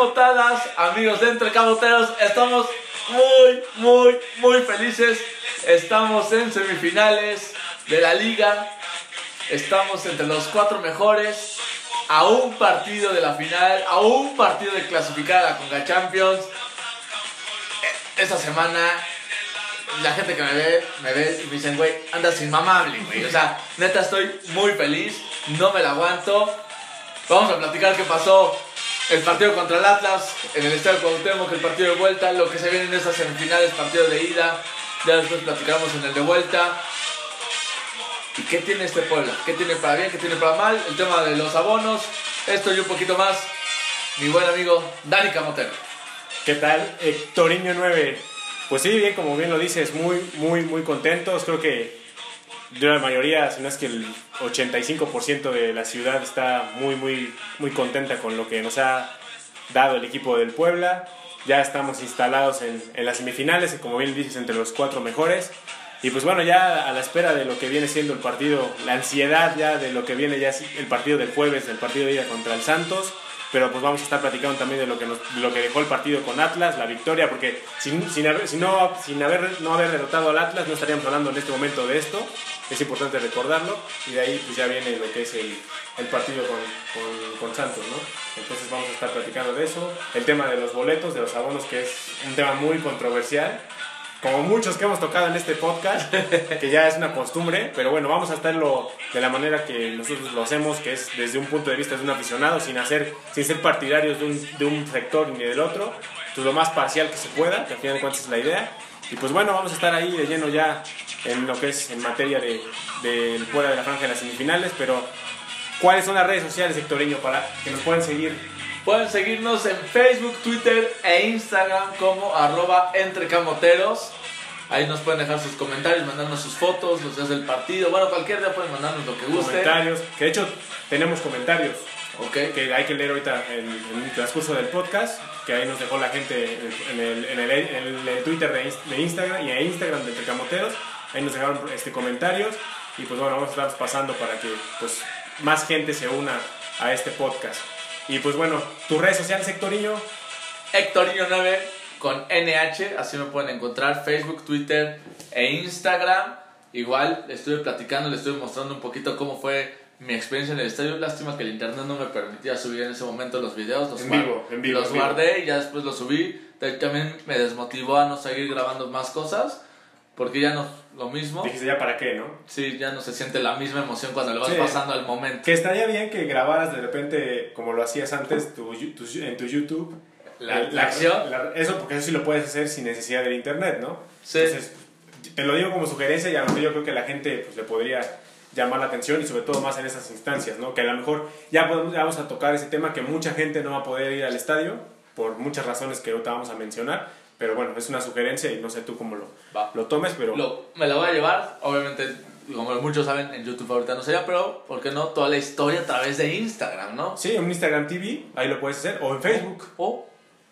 Encamotadas, amigos de Entre Camoteros, estamos muy, muy, muy felices. Estamos en semifinales de la liga. Estamos entre los cuatro mejores. A un partido de la final, a un partido de clasificar a la Conga Champions. E- Esta semana la gente que me ve, me ve y me dicen, güey, andas inmamable, güey. O sea, neta estoy muy feliz, no me la aguanto. Vamos a platicar qué pasó el partido contra el Atlas en el Estadio Cuauhtémoc, el partido de vuelta, lo que se viene en estas semifinales, partido de ida. Ya después platicaremos en el de vuelta. ¿Y qué tiene este Puebla? ¿Qué tiene para bien? ¿Qué tiene para mal? El tema de los abonos, esto y un poquito más. Mi buen amigo Dani Camotero. ¿Qué tal? Hectorinho 9. Pues sí, bien, como bien lo dices, muy, muy, muy contentos. Creo que de la mayoría, si no es que el 85% de la ciudad está muy, muy, muy contenta con lo que nos ha dado el equipo del Puebla. Ya estamos instalados en, en las semifinales, como bien dices, entre los cuatro mejores. Y pues bueno, ya a la espera de lo que viene siendo el partido, la ansiedad ya de lo que viene ya el partido del jueves, el partido de ida contra el Santos. Pero pues vamos a estar platicando también de lo que, nos, lo que dejó el partido con Atlas, la victoria, porque sin, sin, haber, sin no, sin haber, no haber derrotado al Atlas no estaríamos hablando en este momento de esto. Es importante recordarlo. Y de ahí pues ya viene lo que es el, el partido con, con, con, Santos, ¿no? Entonces vamos a estar platicando de eso. El tema de los boletos, de los abonos, que es un tema muy controversial como muchos que hemos tocado en este podcast, que ya es una costumbre, pero bueno, vamos a hacerlo de la manera que nosotros lo hacemos, que es desde un punto de vista de un aficionado, sin, hacer, sin ser partidarios de un, de un sector ni del otro, pues lo más parcial que se pueda, que al final de cuentas es la idea. Y pues bueno, vamos a estar ahí de lleno ya en lo que es en materia de, de fuera de la franja de las semifinales, pero ¿cuáles son las redes sociales, Hectoreño, para que nos puedan seguir Pueden seguirnos en Facebook, Twitter e Instagram como arroba entrecamoteros. Ahí nos pueden dejar sus comentarios, mandarnos sus fotos, los días del partido. Bueno, cualquier día pueden mandarnos lo que guste. Comentarios, que de hecho tenemos comentarios. Ok. Que hay que leer ahorita en, en el transcurso del podcast, que ahí nos dejó la gente en el, en el, en el Twitter de, de, Instagram y en Instagram de Entrecamoteros. Ahí nos dejaron este, comentarios y pues bueno, vamos a estar pasando para que pues más gente se una a este podcast. Y pues bueno, tus redes sociales, Hectorinho. Hectorinho9 con NH, así me pueden encontrar, Facebook, Twitter e Instagram. Igual le estuve platicando, le estuve mostrando un poquito cómo fue mi experiencia en el estadio. Lástima que el internet no me permitía subir en ese momento los videos. Los, en vivo, en vivo, los en vivo. guardé y ya después los subí. También me desmotivó a no seguir grabando más cosas. Porque ya no lo mismo. Dijiste ya para qué, ¿no? Sí, ya no se siente la misma emoción cuando le vas Sí. pasando al momento. Que estaría bien que grabaras de repente, como lo hacías antes, tu, tu- en tu YouTube. La, eh, la acción. la- eso, porque eso sí lo puedes hacer sin necesidad del internet, ¿no? Sí. Entonces, te lo digo como sugerencia y a lo mejor yo creo que la gente pues, le podría llamar la atención y sobre todo más en esas instancias, ¿no? Que a lo mejor ya, podemos, ya vamos a tocar ese tema que mucha gente no va a poder ir al estadio por muchas razones que ahorita vamos a mencionar, pero bueno, es una sugerencia y no sé tú cómo lo, Va. lo tomes, pero... Lo- me la voy a llevar, obviamente, como muchos saben, en YouTube ahorita no sería, pero ¿por qué no? Toda la historia a través de Instagram, ¿no? Sí, en Instagram TV, ahí lo puedes hacer, o en Facebook. O,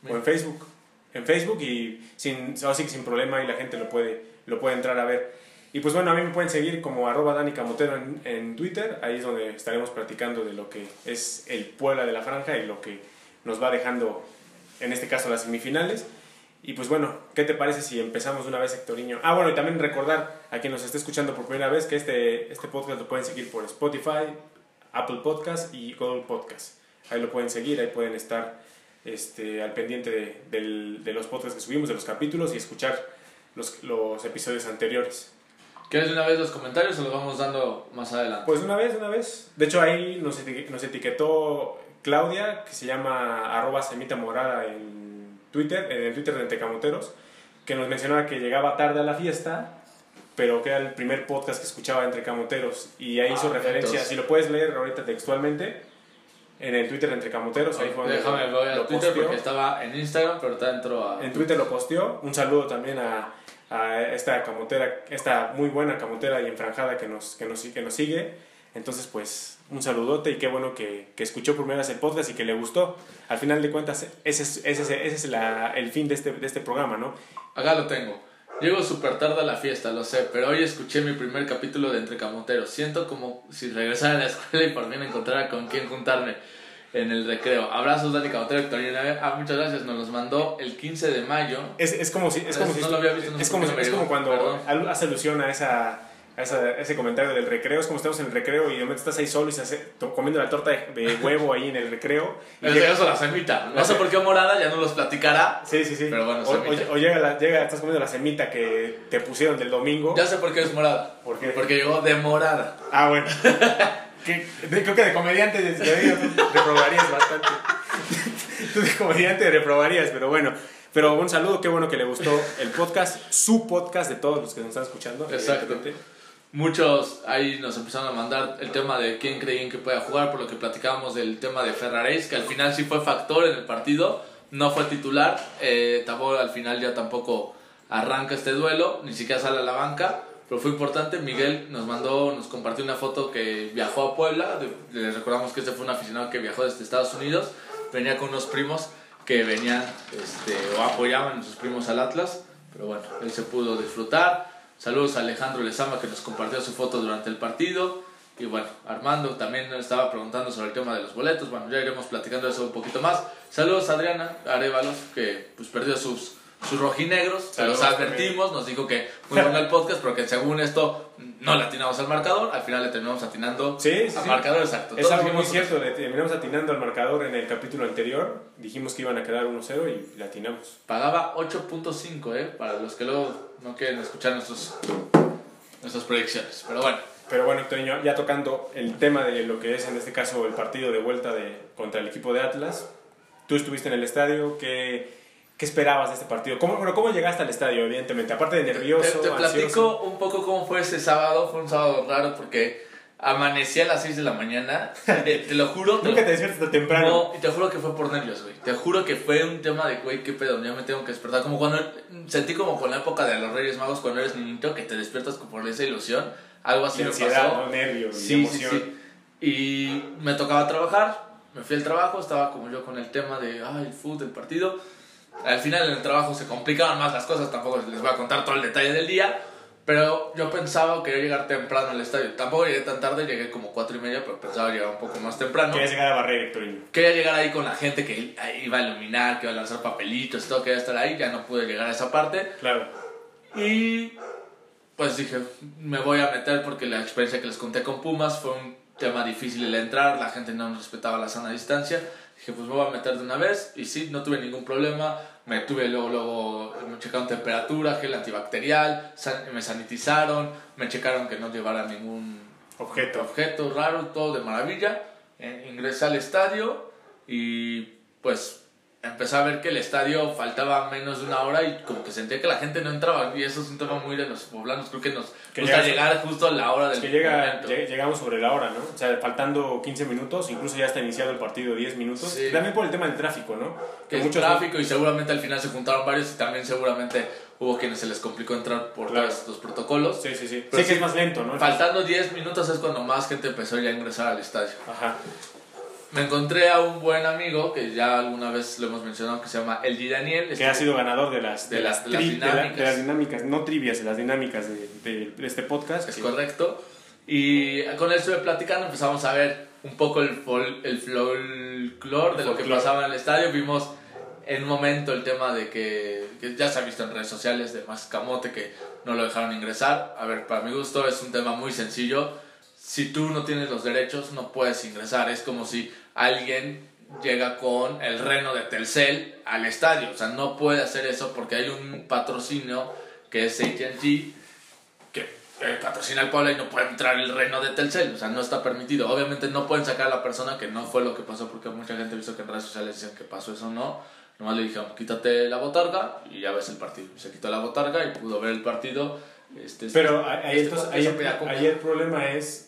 o en Facebook. En Facebook y sin, así sin problema y la gente lo puede, lo puede entrar a ver. Y pues bueno, a mí me pueden seguir como arroba Dani Camotero en, en Twitter, ahí es donde estaremos platicando de lo que es el Puebla de la Franja y lo que nos va dejando, en este caso, las semifinales. Y pues bueno, ¿qué te parece si empezamos de una vez, Hectorinho? Ah, bueno, y también recordar a quien nos esté escuchando por primera vez que este, este podcast lo pueden seguir por Spotify, Apple Podcast y Google Podcast. Ahí lo pueden seguir, ahí pueden estar este, al pendiente de, de los podcasts que subimos, de los capítulos y escuchar los, los episodios anteriores. ¿quieres de una vez los comentarios o los vamos dando más adelante? Pues una vez, una vez. De hecho, ahí nos etiquetó Claudia, que se llama arroba semita morada en Twitter, en el Twitter de Entecamoteros, que nos mencionaba que llegaba tarde a la fiesta, pero que era el primer podcast que escuchaba entre camoteros. Y ahí Ah, hizo referencia, entonces- si lo puedes leer ahorita textualmente, en el Twitter Entre Camoteros, ahí fue donde Déjame, voy a lo Twitter posteó. porque estaba en Instagram, pero está dentro a... En Twitter lo posteó. Un saludo también a, a esta camotera, esta muy buena camotera y enfranjada que nos, que nos, que nos sigue. Entonces, pues, un saludote y qué bueno que, que escuchó por primera vez el podcast y que le gustó. Al final de cuentas, ese es, ese es, ese es la- el fin de este, de este programa, ¿no? Acá lo tengo. Llego súper tarde a la fiesta, lo sé, pero hoy escuché mi primer capítulo de Entre Camoteros. Siento como si regresara a la escuela y por fin encontrara con quién juntarme. en el recreo. Abrazos, Dani Cabotero, Victorina. Ah, muchas gracias. Nos los mandó el 15 de mayo. Es, es como si. Es como, si no lo había visto, no es como, es como cuando Perdón. hace alusión a esa. A esa- ese comentario del recreo, es como estamos en el recreo y de momento estás ahí solo y se hace- comiendo la torta de, de huevo ahí en el recreo. Y En este llega- caso, la semita. No sé por qué morada, ya no los platicará. sí, sí, sí. Pero bueno, o, semita. o- o llega, la- llega, estás comiendo la semita que te pusieron del domingo. Ya sé por qué es morada. ¿Por qué? Porque llegó de morada. Ah, bueno. Que- de- creo que de comediante de- de- reprobarías bastante. Tú de comediante reprobarías, pero bueno. Pero un saludo, qué bueno que le gustó el podcast, su podcast de todos los que nos están escuchando. Exacto. Muchos ahí nos empezaron a mandar el tema de quién creían que pueda jugar, por lo que platicábamos del tema de Ferraréis, que al final sí fue factor en el partido, no fue titular. Eh, Tabor al final ya tampoco arranca este duelo, ni siquiera sale a la banca, pero fue importante. Miguel nos mandó, nos compartió una foto que viajó a Puebla. Les recordamos que este fue un aficionado que viajó desde Estados Unidos, venía con unos primos que venían este, o apoyaban a sus primos al Atlas, pero bueno, él se pudo disfrutar. Saludos a Alejandro Lezama que nos compartió su foto durante el partido. Y bueno, Armando también nos estaba preguntando sobre el tema de los boletos. Bueno, ya iremos platicando de eso un poquito más. Saludos a Adriana Arevalos que pues perdió sus, sus rojinegros. Se los advertimos, nos dijo que muy bueno el podcast, pero que según esto no le atinamos al marcador. Al final le terminamos atinando Sí, sí, al sí. marcador exacto. Es algo muy cierto, le terminamos atinando al marcador en el capítulo anterior. Dijimos que iban a quedar 1-0 y le atinamos. Pagaba 8.5, ¿eh? Para los que luego no quieren escuchar nuestros, nuestras proyecciones. Pero bueno, Pero bueno, Toño, ya tocando el tema de lo que es en este caso el partido de vuelta de, contra el equipo de Atlas, tú estuviste en el estadio, ¿qué, qué esperabas de este partido? ¿Cómo, bueno, ¿Cómo llegaste al estadio, evidentemente? Aparte de te, nervioso, te platico ansioso. un poco cómo fue ese sábado. Fue un sábado raro porque amanecí a las 6 de la mañana. Te, te lo juro. te Nunca te despiertas tan temprano. No, y te juro que fue por nervios, güey. Te juro que fue un tema de, güey, qué pedo, ya me tengo que despertar. Como cuando sentí como con la época de los Reyes Magos, cuando eres niñito, que te despiertas por esa ilusión. Algo así me pasó. ¿no? nervios, Sí, emoción. sí. Y me tocaba trabajar, me fui al trabajo, estaba como yo con el tema de, ay, el fútbol, el partido. Al final en el trabajo se complicaban más las cosas, tampoco les voy a contar todo el detalle del día. Pero yo pensaba que quería llegar temprano al estadio. Tampoco llegué tan tarde, llegué como cuatro y media, pero pensaba llegar un poco más temprano. Querías llegar a barrer, Héctorinho. Quería llegar ahí con la gente que iba a iluminar, que iba a lanzar papelitos, todo, quería estar ahí, ya no pude llegar a esa parte. Claro. Y pues dije, me voy a meter porque la experiencia que les conté con Pumas fue un tema difícil el entrar, la gente no respetaba la sana distancia. Dije, pues me voy a meter de una vez y sí, no tuve ningún problema. Me tuve luego, luego, me checaron temperatura, gel antibacterial, san- me sanitizaron, me checaron que no llevara ningún Objeto. objeto raro, todo de maravilla. Eh, ingresé al estadio y pues empecé a ver que el estadio faltaba menos de una hora y como que sentía que la gente no entraba. Y eso es un tema muy de los poblanos. Creo que nos Que gusta llegas- llegar justo a la hora del que llega, lleg- llegamos sobre la hora, ¿no? O sea, faltando 15 minutos, incluso ya está iniciado el partido 10 minutos. Sí. También por el tema del tráfico, ¿no? que es muchos- tráfico y seguramente al final se juntaron varios y también seguramente hubo quienes se les complicó entrar por Claro. todos los protocolos. Sí, sí, sí. Pero sí que sí, es más lento, ¿no? Faltando 10 minutos es cuando más gente empezó ya a ingresar al estadio. Ajá. Me encontré a un buen amigo que ya alguna vez lo hemos mencionado que se llama Elgi Daniel. Que ha sido ganador de las, De las- de las tri- de la- dinámicas. de las dinámicas, no trivias, de las dinámicas de, este podcast. Es que- correcto. Y con él estuve platicando, empezamos a ver un poco el, fol- el folclore de lo que pasaba en el estadio. Vimos en un momento el tema de que, que ya se ha visto en redes sociales de Mascamote que no lo dejaron ingresar. A ver, para mi gusto es un tema muy sencillo. Si tú no tienes los derechos, no puedes ingresar. Es como si alguien llega con el reno de Telcel al estadio. O sea, no puede hacer eso porque hay un patrocinio que es ATT que eh, patrocina el Puebla y no puede entrar el reino de Telcel, o sea, no está permitido. Obviamente no pueden sacar a la persona que no fue lo que pasó, porque mucha gente ha visto que en redes sociales dicen que pasó eso o no. Nomás le dijeron, quítate la botarga y ya ves el partido. Se quitó la botarga y pudo ver el partido. Este, Pero ahí, este- entonces, este ahí, ahí el problema es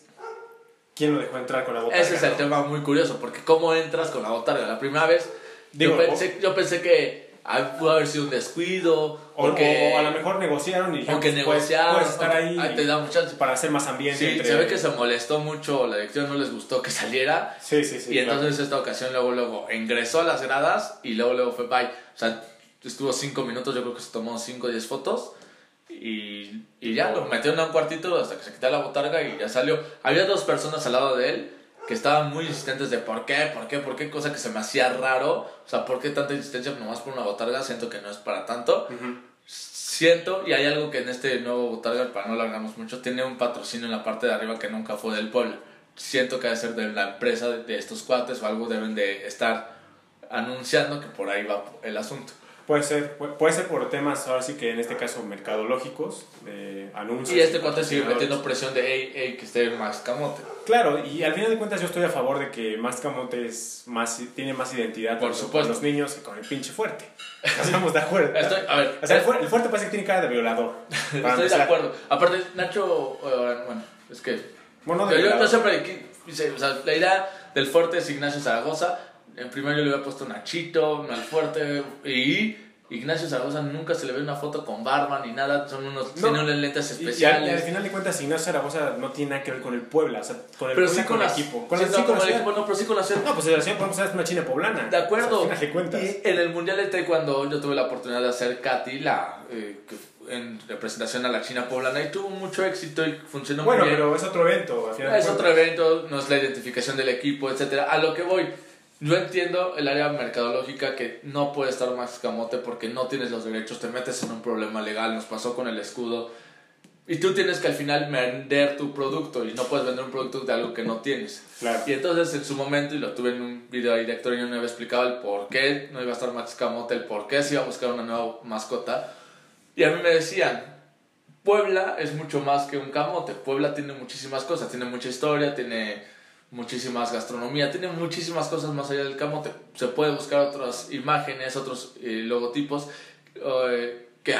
quién lo dejó entrar con la botarga. Ese es el tema muy curioso, porque ¿cómo entras con la botarga? La primera vez Digo, yo, pensé, yo pensé que ah, pudo haber sido un descuido, O, porque, o a lo mejor negociaron y dijeron, que pues, puedes- negociaron, estar ahí ah, te chance. para hacer más ambiente. Sí, entre- se ve que se molestó mucho, la dirección no les gustó que saliera. Sí, sí, sí. y claro. entonces esta ocasión luego, luego ingresó a las gradas y luego, luego fue bye. O sea, estuvo 5 minutos, yo creo que se tomó 5 o 10 fotos. Y, y ya lo metió en un cuartito hasta que se quitó la botarga y ya salió. Había dos personas al lado de él que estaban muy insistentes de por qué, por qué, por qué, cosa que se me hacía raro. O sea, ¿por qué tanta insistencia nomás por una botarga? Siento que no es para tanto. Siento, y hay algo que en este nuevo botarga, para no alargarnos mucho, tiene un patrocinio en la parte de arriba que nunca fue del pueblo. Siento que debe ser de la empresa de, de estos cuates o algo deben de estar anunciando que por ahí va el asunto. Puede ser, pu- puede ser por temas, ahora sí que en este caso mercadológicos, de anuncios. Y este cuate sigue metiendo presión de, hey, hey, que esté más camote. Claro, y al final de cuentas yo estoy a favor de que más camote es más, tiene más identidad Por supuesto. con los niños que con el pinche fuerte. Estamos de acuerdo. Estoy, a ver, O sea, el, fuer- el fuerte parece que tiene cara de violador. estoy de empezar. acuerdo. Aparte, Nacho, eh, bueno, es que Bueno, de yo, yo siempre, o sea, la idea del fuerte es Ignacio Zaragoza. En primero yo le había puesto Nachito, no al fuerte. Y Ignacio Zaragoza nunca se le ve una foto con barba ni nada. Son unos, No. tiene unos lentes Y- y al- especiales. Al, final de cuentas, Ignacio Zaragoza no tiene nada que ver con el Puebla, o sea, con el pero Puebla sí con, el las, equipo. Con sí, el, no, sí, con con la el equipo, no, pero sí con la ciudad. No, pues la ciudad podemos ser una china poblana. De acuerdo. O sea, al final de cuentas. Y en el Mundial de Taekwondo yo tuve la oportunidad de hacer Katy, la, eh, en representación a la China poblana, y tuvo mucho éxito y funcionó bueno, muy bien. pero es otro evento, al final Es otro evento, no es la identificación del equipo, etcétera. A lo que voy, yo entiendo el área mercadológica que no puede estar más camote porque no tienes los derechos, te metes en un problema legal, nos pasó con el escudo. Y tú tienes que al final vender tu producto y no puedes vender un producto de algo que no tienes. Claro. Y entonces en su momento, y lo tuve en un video ahí de Héctor, yo no había explicado el por qué no iba a estar Max Camote, el por qué se iba a buscar una nueva mascota. Y a mí me decían, Puebla es mucho más que un camote. Puebla tiene muchísimas cosas, tiene mucha historia, tiene muchísimas gastronomía, tiene muchísimas cosas más allá del camote. Se puede buscar otras imágenes, otros eh, logotipos eh, que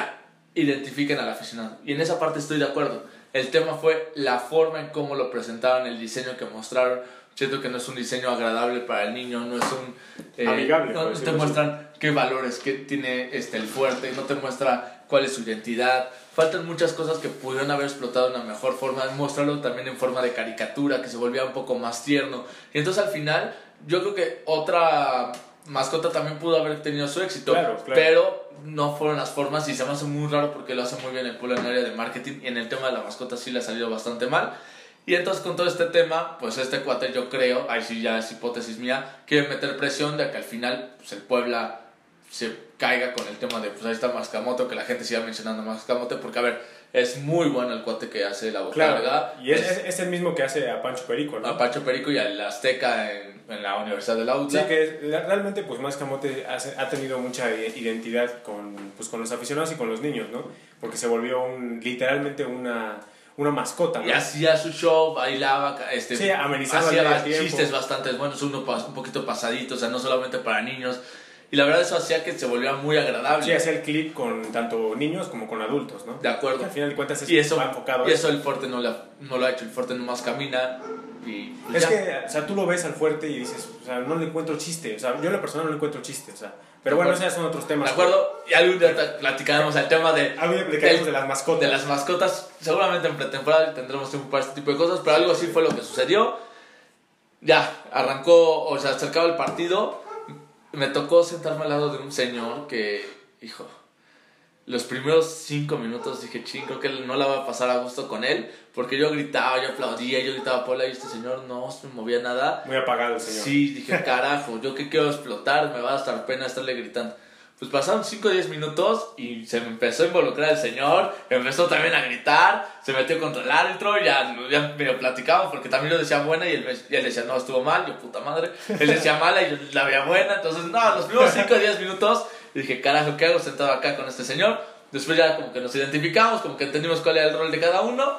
identifiquen al aficionado. Y en esa parte estoy de acuerdo. El tema fue la forma en cómo lo presentaron, el diseño que mostraron. Siento que no es un diseño agradable para el niño, no es un... eh, Amigable, No, te así. muestran qué valores que tiene este, el fuerte, no te muestra cuál es su identidad. Faltan muchas cosas que pudieron haber explotado de una mejor forma, mostrarlo también en forma de caricatura, que se volvía un poco más tierno. Y entonces al final, yo creo que otra mascota también pudo haber tenido su éxito, Claro, claro. pero no fueron las formas y se me hace muy raro porque lo hace muy bien el pueblo en el área de marketing y en el tema de la mascota sí le ha salido bastante mal. Y entonces con todo este tema, pues este cuate yo creo, ahí sí ya es hipótesis mía, quiere meter presión de que al final pues, el Puebla se caiga con el tema de, pues ahí está Mascamote, o que la gente siga mencionando Mascamote, porque a ver, es muy bueno el cuate que hace la botarga. Claro, y es, es- es el mismo que hace a Pancho Perico, ¿no? a Pacho Perico y al Azteca en, en la Universidad de la Sí, UTLA. que es- realmente pues Más Camote hace- ha tenido mucha identidad con, pues, con los aficionados y con los niños, ¿no? Porque se volvió un, literalmente una, una mascota, ¿no? Y hacía su show, bailaba, este, Sí, amenizaba hacía chistes bastante buenos, uno un poquito pasaditos, o sea, no solamente para niños. Y la verdad eso hacía que se volviera muy agradable. Sí, hacía el clip con tanto niños como con adultos, ¿no? De acuerdo. Que al final de cuentas es y eso, enfocado y eso el Forte no, la- no lo ha hecho, el Forte nomás camina y pues Es ya. que, o sea, tú lo ves al fuerte y dices, o sea, no le encuentro chiste. O sea, yo en la persona no le encuentro chiste, o sea. Pero bueno, esos son otros temas. ¿De acuerdo? Y algún día platicaremos el tema de, del- de las mascotas. de las mascotas. Seguramente en pretemporada tendremos tiempo para este tipo de cosas, pero algo así fue lo que sucedió. Ya, arrancó, o sea, acercaba el partido. Me tocó sentarme al lado de un señor que, hijo, los primeros cinco minutos dije, ching, creo que no la va a pasar a gusto con él, porque yo gritaba, yo aplaudía, yo gritaba Pola y este señor no se movía nada. Muy apagado el señor. Sí, dije, carajo, yo que quiero explotar, me va a dar pena estarle gritando. Pues pasaron 5 o 10 minutos y se me empezó a involucrar el señor, empezó también a gritar, se metió contra el árbitro, ya, ya medio platicamos porque también lo decía buena y él, y él decía, no, estuvo mal, yo puta madre. Él decía mala y yo la veía buena, entonces, no, los primeros 5 o 10 minutos dije, carajo, ¿qué hago sentado acá con este señor? Después ya como que nos identificamos, como que entendimos cuál era el rol de cada uno.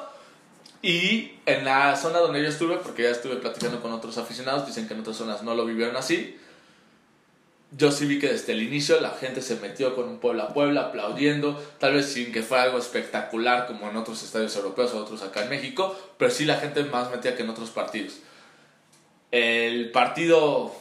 Y en la zona donde yo estuve, porque ya estuve platicando con otros aficionados, dicen que en otras zonas no lo vivieron así. Yo sí vi que desde el inicio la gente se metió con un Puebla Puebla aplaudiendo, tal vez sin que fuera algo espectacular como en otros estadios europeos o otros acá en México, pero sí la gente más metía que en otros partidos. El partido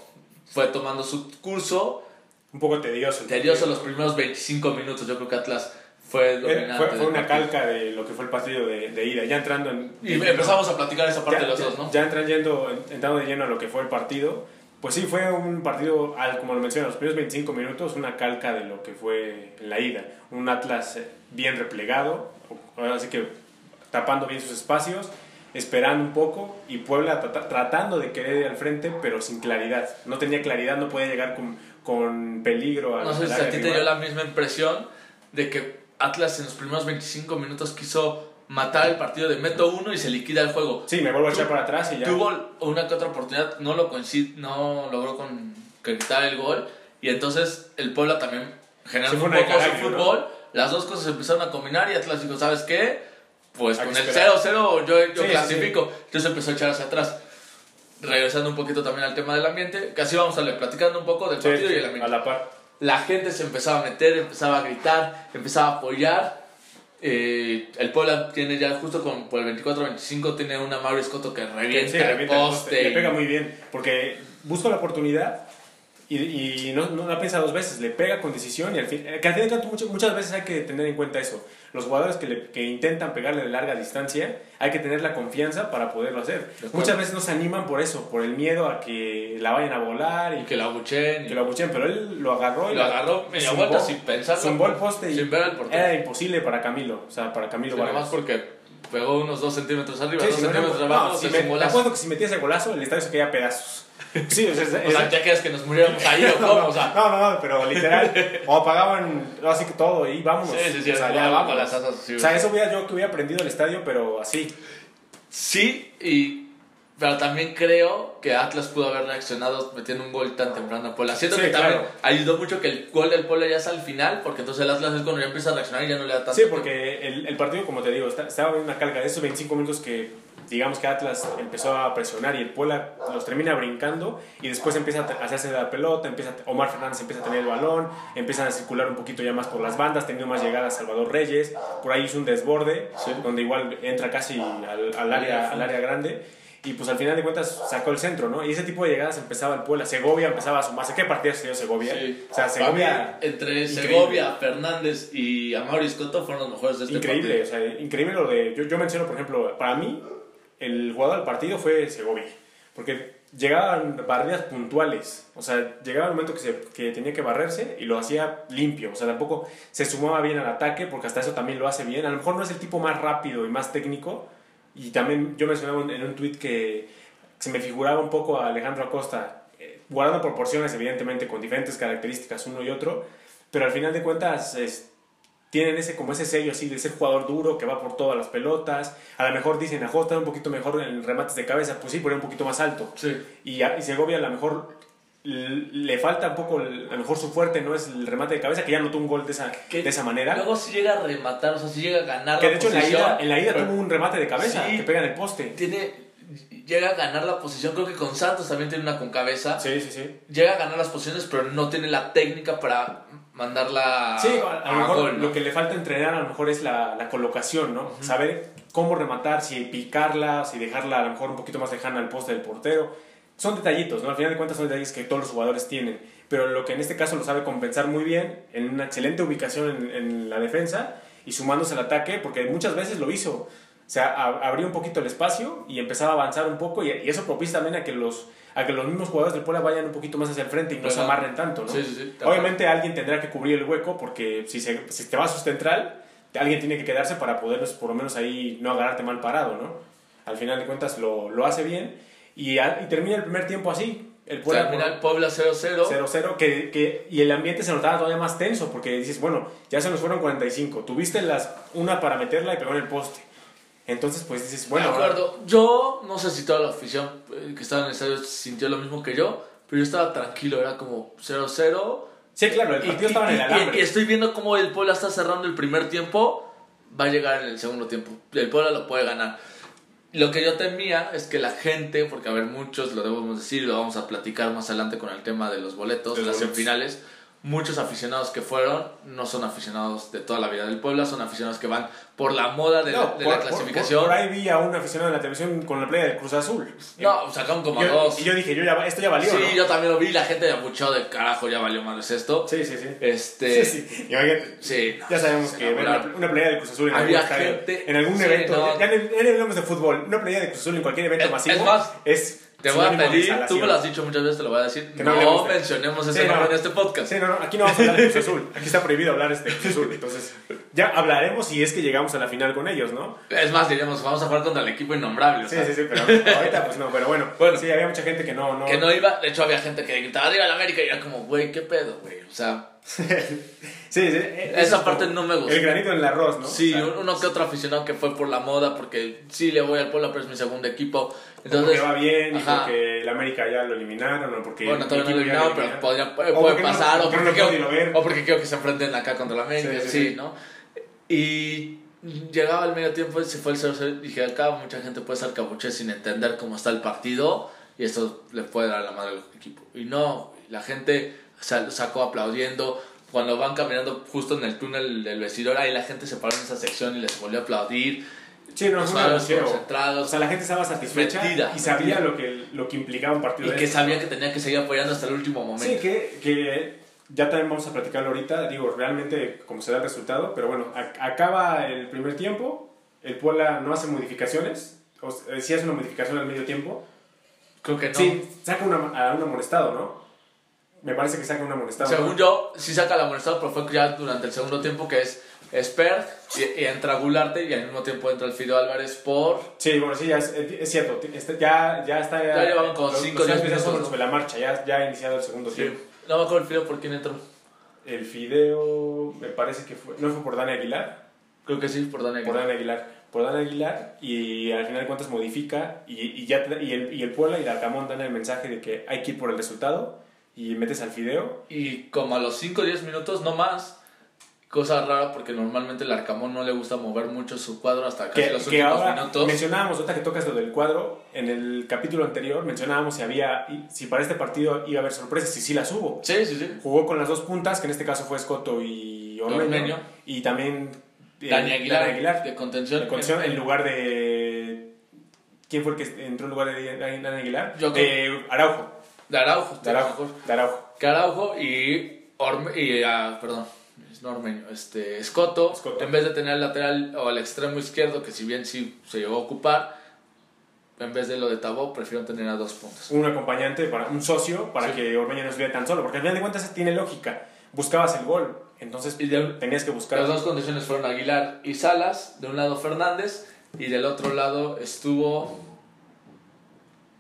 fue tomando su curso, Un poco tedioso. tedioso los primeros 25 minutos, yo creo que Atlas fue Eh, dominante. Fue, fue una calca de lo que fue el partido de, de ida. Ya entrando en. Y empezamos a platicar esa parte ya, de los ya- dos, ¿no? Ya entran yendo, entrando de lleno a lo que fue el partido. Pues sí, fue un partido, al- como lo mencionas, los primeros 25 minutos, una calca de lo que fue en la ida. Un Atlas eh, bien replegado, así que tapando bien sus espacios. esperando un poco y Puebla tratando de querer ir al frente, pero sin claridad. No tenía claridad, no podía llegar con, con peligro a No sé si a ti te dio la misma impresión de que Atlas en los primeros 25 minutos quiso matar el partido de meto uno y se liquida el juego. Sí, me vuelvo a echar para atrás y ya. Tuvo una que otra oportunidad, no lo coincid, no logró con quitar el gol y entonces el Puebla también generó un poco su fútbol. Las dos cosas empezaron a combinar y Atlas dijo, ¿sabes qué? Pues con el 0-0 yo, yo clasifico. Entonces empezó a echar hacia atrás. Regresando un poquito también al tema del ambiente, así vamos a ir platicando un poco del partido y el ambiente. A la par. La gente se empezaba a meter, empezaba a gritar, empezaba a apoyar. Eh, el Puebla tiene ya justo con, por el 24-25 tiene una Mario Escoto que revienta, el poste. Le pega muy bien, porque busca la oportunidad y, y no, no, la piensa dos veces, le pega con decisión y al fin, que al fin muchas, muchas veces hay que tener en cuenta eso. Los jugadores que, le, que intentan pegarle de larga distancia, hay que tener la confianza para poderlo hacer. Muchas veces no se animan por eso, por el miedo a que la vayan a volar y que la abuchen. Que lo abuchen, pero él lo agarró y lo agarró media vuelta sin pensarlo. Sin el poste y sin ver el portero. Era imposible para Camilo, o sea, para Camilo sí, más porque pegó unos 2 centímetros arriba, 2 centímetros abajo. si me, te acuerdo que si metías el golazo, el estadio se caía a pedazos. Sí, o sea, o sea ya quieres que nos muriéramos ahí o cómo, o sea. No, no, no, pero literal, o apagaban así que todo y vámonos. Sí, sí, sí, o sea, ya vamos. Las asas, sí, o sea, eso hubiera yo que hubiera aprendido el estadio, pero así. Sí, y pero también creo que Atlas pudo haber reaccionado metiendo un gol tan temprano a Puebla. Siento que también ayudó mucho que el gol del Puebla ya es al final, porque entonces el Atlas es cuando ya empieza a reaccionar y ya no le da tanto. Sí, porque el, el, partido, como te digo, estaba en una carga de esos 25 minutos que digamos que Atlas empezó a presionar y el Puebla los termina brincando y después empieza a hacerse de la pelota, empieza Omar Fernández empieza a tener el balón, empiezan a circular un poquito ya más por las bandas, teniendo más llegada Salvador Reyes, por ahí hizo un desborde, donde igual entra casi al, al, área, al área grande y pues al final de cuentas sacó el centro, ¿no? Y ese tipo de llegadas empezaba el Puebla, Segovia empezaba a sumarse. ¿Qué partido se dio Segovia? O sea, Segovia... Entre Segovia, Fernández y Amaury Scotto fueron los mejores de este Increíble, partido. o sea, increíble lo de... Yo, yo menciono, por ejemplo, para mí el jugador del partido fue Segovia. Porque llegaban barridas puntuales. O sea, llegaba el momento que, se, que tenía que barrerse y lo hacía limpio. O sea, tampoco se sumaba bien al ataque porque hasta eso también lo hace bien. A lo mejor no es el tipo más rápido y más técnico. Y también yo mencionaba en un tweet que se me figuraba un poco a Alejandro Acosta, eh, guardando proporciones evidentemente con diferentes características uno y otro. Pero al final de cuentas... Es, tienen ese como ese sello así de ser jugador duro que va por todas las pelotas. A lo mejor dicen, Ajo está un poquito mejor en remates de cabeza, pues sí, pero un poquito más alto. Sí. Y, y Segovia a lo mejor le falta un poco, a lo mejor su fuerte no es el remate de cabeza, que ya notó un gol de esa, de esa manera. Luego si llega a rematar, o sea, si llega a ganar que de hecho en la ida, en la ida tuvo un remate de cabeza que pega en el poste. Tiene, llega a ganar la posición, creo que con Santos también tiene una con cabeza. Sí, sí, sí. Llega a ganar las posiciones, pero no tiene la técnica para mandarla sí, a, lo mejor lo que le falta entrenar a lo mejor es la, la colocación, ¿no? Saber cómo rematar, si picarla, si dejarla a lo mejor un poquito más lejana al poste del portero. Son detallitos, ¿no? Al final de cuentas son detalles que todos los jugadores tienen. Pero lo que en este caso lo sabe compensar muy bien, en una excelente ubicación en, en la defensa y sumándose al ataque, porque muchas veces lo hizo. O sea, abrió un poquito el espacio y empezaba a avanzar un poco y, y eso propicia también a que los a que los mismos jugadores del Puebla vayan un poquito más hacia el frente y no se amarren tanto, ¿no? Sí, sí, sí, Obviamente alguien tendrá que cubrir el hueco porque si, se, si te vas a su central, alguien tiene que quedarse para poder por lo menos ahí no agarrarte mal parado, ¿no? Al final de cuentas lo, lo hace bien y, y, termina el primer tiempo así. El Puebla, termina el Puebla 0-0. 0-0, que, que, y el ambiente se notaba todavía más tenso porque dices, bueno, ya se nos fueron 45, tuviste las, una para meterla y pegó en el poste entonces, pues dices, bueno. De acuerdo. Yo no sé si toda la afición eh, que estaba en el estadio sintió lo mismo que yo, pero yo estaba tranquilo, era como 0-0. Sí, claro, el partido estaba en el alambre. Y, y, estoy viendo cómo el Puebla está cerrando el primer tiempo, va a llegar en el segundo tiempo. El Puebla lo puede ganar. Lo que yo temía es que la gente, porque a ver, muchos lo debemos decir, lo vamos a platicar más adelante con el tema de los boletos, de las semifinales muchos aficionados que fueron no son aficionados de toda la vida del Puebla, son aficionados que van por la moda de, la, clasificación. Por, ahí vi a un aficionado en la televisión con la playa del Cruz Azul. No, sacaron como yo, dos. Y yo dije, yo ya, esto ya valió. Sí, yo también lo vi, la gente abuchado de carajo, ya valió más esto. Sí, sí, sí. Este, sí, sí. sí. Ya sabemos que una, una playa del Cruz Azul en Había algún gente, en algún evento, ya, no hablamos de fútbol, una playa de Cruz Azul en cualquier evento masivo es más, es Te voy a pedir, tú me lo has dicho muchas veces, te lo voy a decir. Que no no mencionemos ese Sí, no. nombre en este podcast. Sí, no, no, aquí no vamos a hablar de Cruz Azul. Aquí está prohibido hablar este de Cruz Azul. Entonces, ya hablaremos si es que llegamos a la final con ellos, ¿no? Es más, diríamos, vamos a jugar contra el equipo innombrable. Sí, sí, sí, pero ahorita pues no, pero bueno. Bueno. sí, había mucha gente que no, no. Que no iba, de hecho había gente que gritaba arriba la América y era como, güey, ¿qué pedo, güey? O sea, sí, sí, Esa parte no me gustó. El granito en el arroz, ¿no? sí, O sea, uno que otro aficionado que fue por la moda, porque sí le voy al Puebla, pero es mi segundo equipo. Entonces, porque va bien, y ajá. porque el América ya lo eliminaron, o porque. bueno, el todavía no lo eliminaron, pero podría, puede, no- pasar, o, porque no quiero, o porque quiero que se enfrenten acá contra la América, Sí, sí, sí, sí. ¿no? Y llegaba el medio tiempo y se fue el 0-0. Dije, acá mucha gente puede ser cabuche sin entender cómo está el partido y esto le puede dar la madre al equipo. Y no, la gente sacó aplaudiendo. Cuando van caminando justo en el túnel del vestidor, ahí la gente se paró en esa sección y les volvió a aplaudir. Sí, no, concentrados. O sea, la gente estaba satisfecha y sabía lo que, lo que implicaba un partido Y de que estos. sabía que tenía que seguir apoyando hasta el último momento. Sí, que, que ya también vamos a platicarlo ahorita, digo, realmente cómo se da el resultado, pero bueno, ac- acaba el primer tiempo, el Puebla no hace modificaciones, o sea, sí hace una modificación al medio tiempo, Creo que no. sí, saca una, a un amonestado, ¿no? Me parece que saca un amonestado. Según ¿no? yo, sí saca la molestada, pero fue ya durante el segundo tiempo que es Esper y, y entra Gularte y al mismo tiempo entra el Fido Álvarez por... Sí, bueno, sí, ya es, es cierto, este- ya, ya está... Ya llevaban como los- cinco, los diez cambios ya son minutos, ¿no? sobre la marcha, ya, ya ha iniciado el segundo tiempo. No me acuerdo el Fido por quién entró. El Fideo, me parece que fue, no fue por Dani Aguilar, Creo que sí, por Dani por Aguilar. Dan Aguilar, por Dan Aguilar y al final de cuentas modifica y, y ya y el, y el Puebla y el Arcamón dan el mensaje de que hay que ir por el resultado y metes al Fideo. Y como a los 5 o 10 minutos, no más. Cosa rara porque normalmente el Arcamón no le gusta mover mucho su cuadro hasta casi Que, los que últimos ahora minutos. mencionábamos, ahorita que tocas lo del cuadro, en el capítulo anterior mencionábamos si había, si para este partido iba a haber sorpresas, y sí las hubo. Sí, sí, sí. Jugó con las dos puntas, que en este caso fue Escoto y Ormeño, Ormeño. y también eh, Dani Aguilar, Dani Aguilar, de contención. de condición, en lugar de... ¿Quién fue el que entró en lugar de Dani Aguilar? Yo de Araujo. De Araujo. De Araujo. De Araujo. que Araujo y, Orme, y ah, perdón, es no Ormeño, este, Escoto, Escoto. en vez de tener al lateral o al extremo izquierdo, que si bien sí se llegó a ocupar, en vez de lo de Tabó, prefiero tener a dos puntos. Un acompañante, para, un socio, para Sí. que Ormeño no estuviera tan solo. Porque al final de cuentas tiene lógica. Buscabas el gol. Entonces Y de- tenías que buscar. Las dos condiciones fueron Aguilar y Salas, de un lado Fernández y del otro lado estuvo...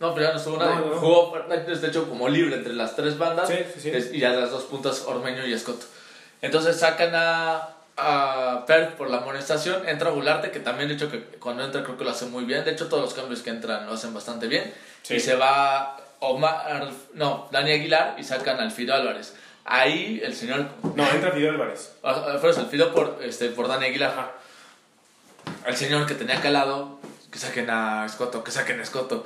No, pero ya no estuvo nadie. No, no. Jugó Fernández, de hecho, como libre entre las tres bandas Sí, sí, sí. y ya las dos puntas Ormeño y Escoto. Entonces sacan a, a Per por la amonestación, entra Gularte, que también de hecho que cuando entra creo que lo hace muy bien, de hecho todos los cambios que entran lo hacen bastante bien, y se va Omar, no, Dani Aguilar y sacan al Fido Álvarez. Ahí el señor No, entra Fidel Álvarez. Ah, Por eso, el Fido por, este, por Dani Aguilar. Ajá. El señor que tenía calado, que saquen a Escoto, que saquen a Escoto.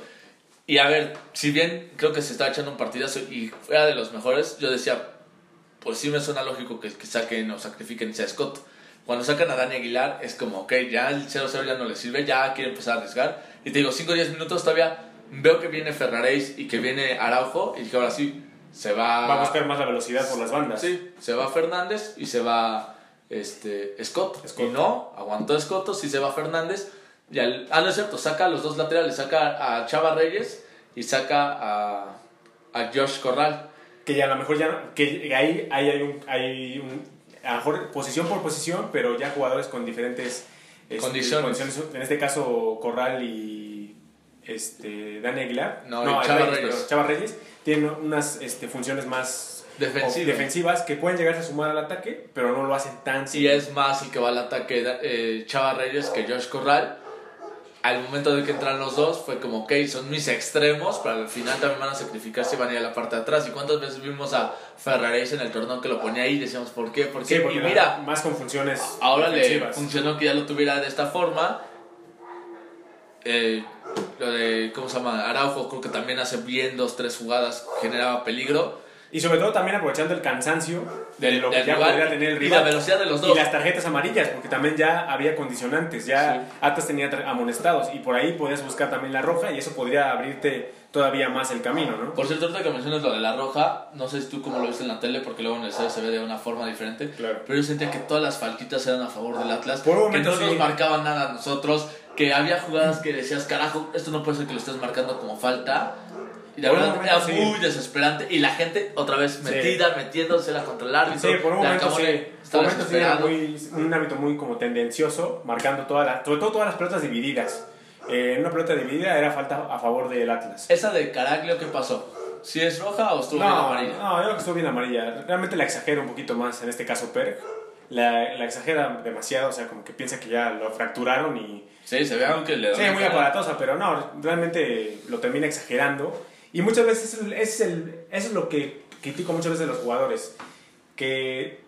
Y a ver, si bien creo que se está echando un partidazo y era de los mejores, yo decía, pues sí me suena lógico que, que saquen o sacrifiquen a Escoto. Cuando sacan a Dani Aguilar es como, ok, ya el 0-0 ya no le sirve, ya quiere empezar a arriesgar. Y te digo, 5 o 10 minutos todavía veo que viene Ferraréis y que viene Araujo y dije, ahora sí, se va... Va a buscar más la velocidad por las bandas. Sí, se va Fernández y se va este, Scott. Scott. Y no, aguantó Scott, sí se va Fernández. Y al- ah, no es cierto, saca a los dos laterales, saca a Chava Reyes y saca a, a Josh Corral. Que ya a lo mejor ya. no- Que ahí, ahí hay un. Hay un a lo mejor posición por posición, pero ya jugadores con diferentes este, Condiciones. En este caso, Corral y. Este, Dani Aguilar. No, y Chava Reyes. Chava Reyes. Tienen unas este, funciones más Defensivas. defensivas que pueden llegarse a sumar al ataque, pero no lo hacen tan Y es más el que va al ataque eh, Chava Reyes que Josh Corral. Al momento de que entran los dos, fue como, ok, son mis extremos, pero al final también van a sacrificarse y van a ir a la parte de atrás. ¿Y cuántas veces vimos a Ferraréis en el torneo que lo ponía ahí y decíamos, ¿por qué? ¿Por qué? Sí, porque y mira, más con funciones Ahora le funcionó que ya lo tuviera de esta forma. Eh, lo de, ¿cómo se llama? Araujo creo que también hace bien dos, tres jugadas, generaba peligro. Y sobre todo también aprovechando el cansancio de Del- lo que del ya podría tener el y rival. la velocidad de los Y dos. las tarjetas amarillas, porque también ya había condicionantes, ya Sí. Atlas tenía amonestados y por ahí podías buscar también la roja y eso podría abrirte todavía más el camino, ¿no? Por cierto, ahorita que mencionas lo de la roja, no sé si tú cómo lo viste en la tele, porque luego en el estadio se ve de una forma diferente. Claro. Pero yo sentía que todas las faltitas eran a favor del Atlas. Por un que no nos sí. marcaban nada a nosotros. Que había jugadas que decías, carajo, esto no puede ser que lo estés marcando como falta. Y la Por un verdad momento era sí. muy desesperante. Y la gente otra vez metida, metiéndosela contra el árbitro. Sí, por un momento sí. de Por un momento sí era muy, un árbitro muy como tendencioso, marcando todas las, sobre todo todas las pelotas divididas. Eh, una pelota dividida era falta a favor del Atlas. Esa de Caraglio, ¿qué pasó? ¿Si es roja o estuvo bien No, amarilla? no, yo creo que estuvo bien amarilla. Realmente la exagera un poquito más, en este caso Perk. La, la exagera demasiado, o sea, como que piensa que ya lo fracturaron y... Sí, se ve aunque le Sí, muy aparatosa, pero no, realmente lo termina exagerando. Y muchas veces es, el- es el, eso es lo que critico muchas veces de los jugadores, que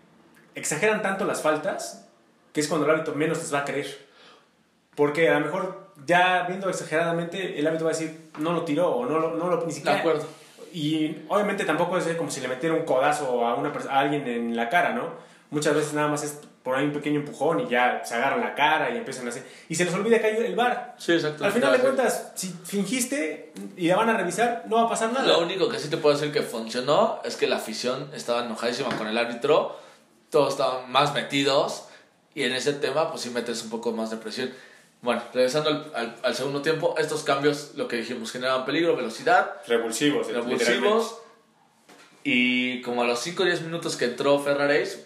exageran tanto las faltas que es cuando el árbitro menos les va a creer. Porque a lo mejor ya viendo exageradamente, el árbitro va a decir, no lo tiró o no lo, no lo ni De siquiera... acuerdo. Y obviamente tampoco es como si le metiera un codazo a, una, a alguien en la cara, ¿no? Muchas veces nada más es por ahí un pequeño empujón y ya se agarran la cara y empiezan a hacer... Y se les olvida que hay el bar. Sí, exacto. Al final de cuentas, si fingiste y la van a revisar, no va a pasar nada. Lo único que sí te puedo decir que funcionó es que la afición estaba enojadísima con el árbitro, todos estaban más metidos y en ese tema pues sí metes un poco más de presión. Bueno, regresando al, al- al segundo tiempo, estos cambios, lo que dijimos, generaban peligro, velocidad, Revulsivos, revulsivos y como a los 5 o 10 minutos que entró Ferraréis,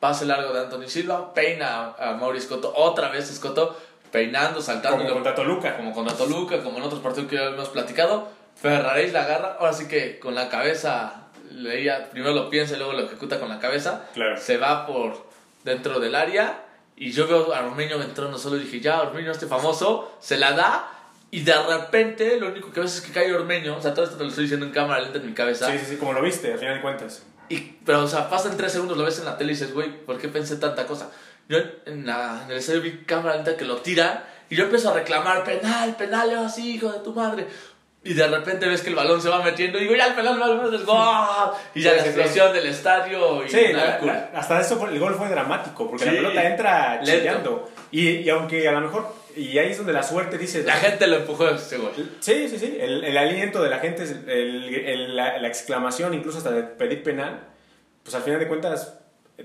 pase largo de Anthony Silva, peina a, a Mauri Scotto, otra vez Scotto peinando, saltando Como contra Toluca. como con Toluca, como en otros partidos que ya hemos platicado. Ferraréis la agarra, ahora sí que con la cabeza, leía, primero lo piensa y luego lo ejecuta con la cabeza. Claro. Se va por dentro del área y yo veo a Ormeño entrando solo y dije, ya, Ormeño, este famoso, se la da y de repente lo único que ves es que cae Ormeño, o sea, todo esto te lo estoy diciendo en cámara lenta en mi cabeza. Sí, sí, sí, como lo viste, al final de cuentas. Y, pero, o sea, pasan tres segundos, lo ves en la tele y dices, güey, ¿por qué pensé tanta cosa? Yo en, la, en el estadio vi cámara lenta que lo tiran y yo empiezo a reclamar, penal, penal, yo así, hijo de tu madre. Y de repente ves que el balón se va metiendo y digo, ya el penal, el gol. Y ya Sí, la sí, explosión del estadio y Sí, la- la- hasta eso el gol fue dramático, porque la pelota entra chillando. Y, y aunque a lo mejor, y ahí es donde la suerte dice... La gente lo empujó gol. Sí, sí, sí, el, el aliento de la gente, el, el- la, la exclamación, incluso hasta de pedir penal, pues al final de cuentas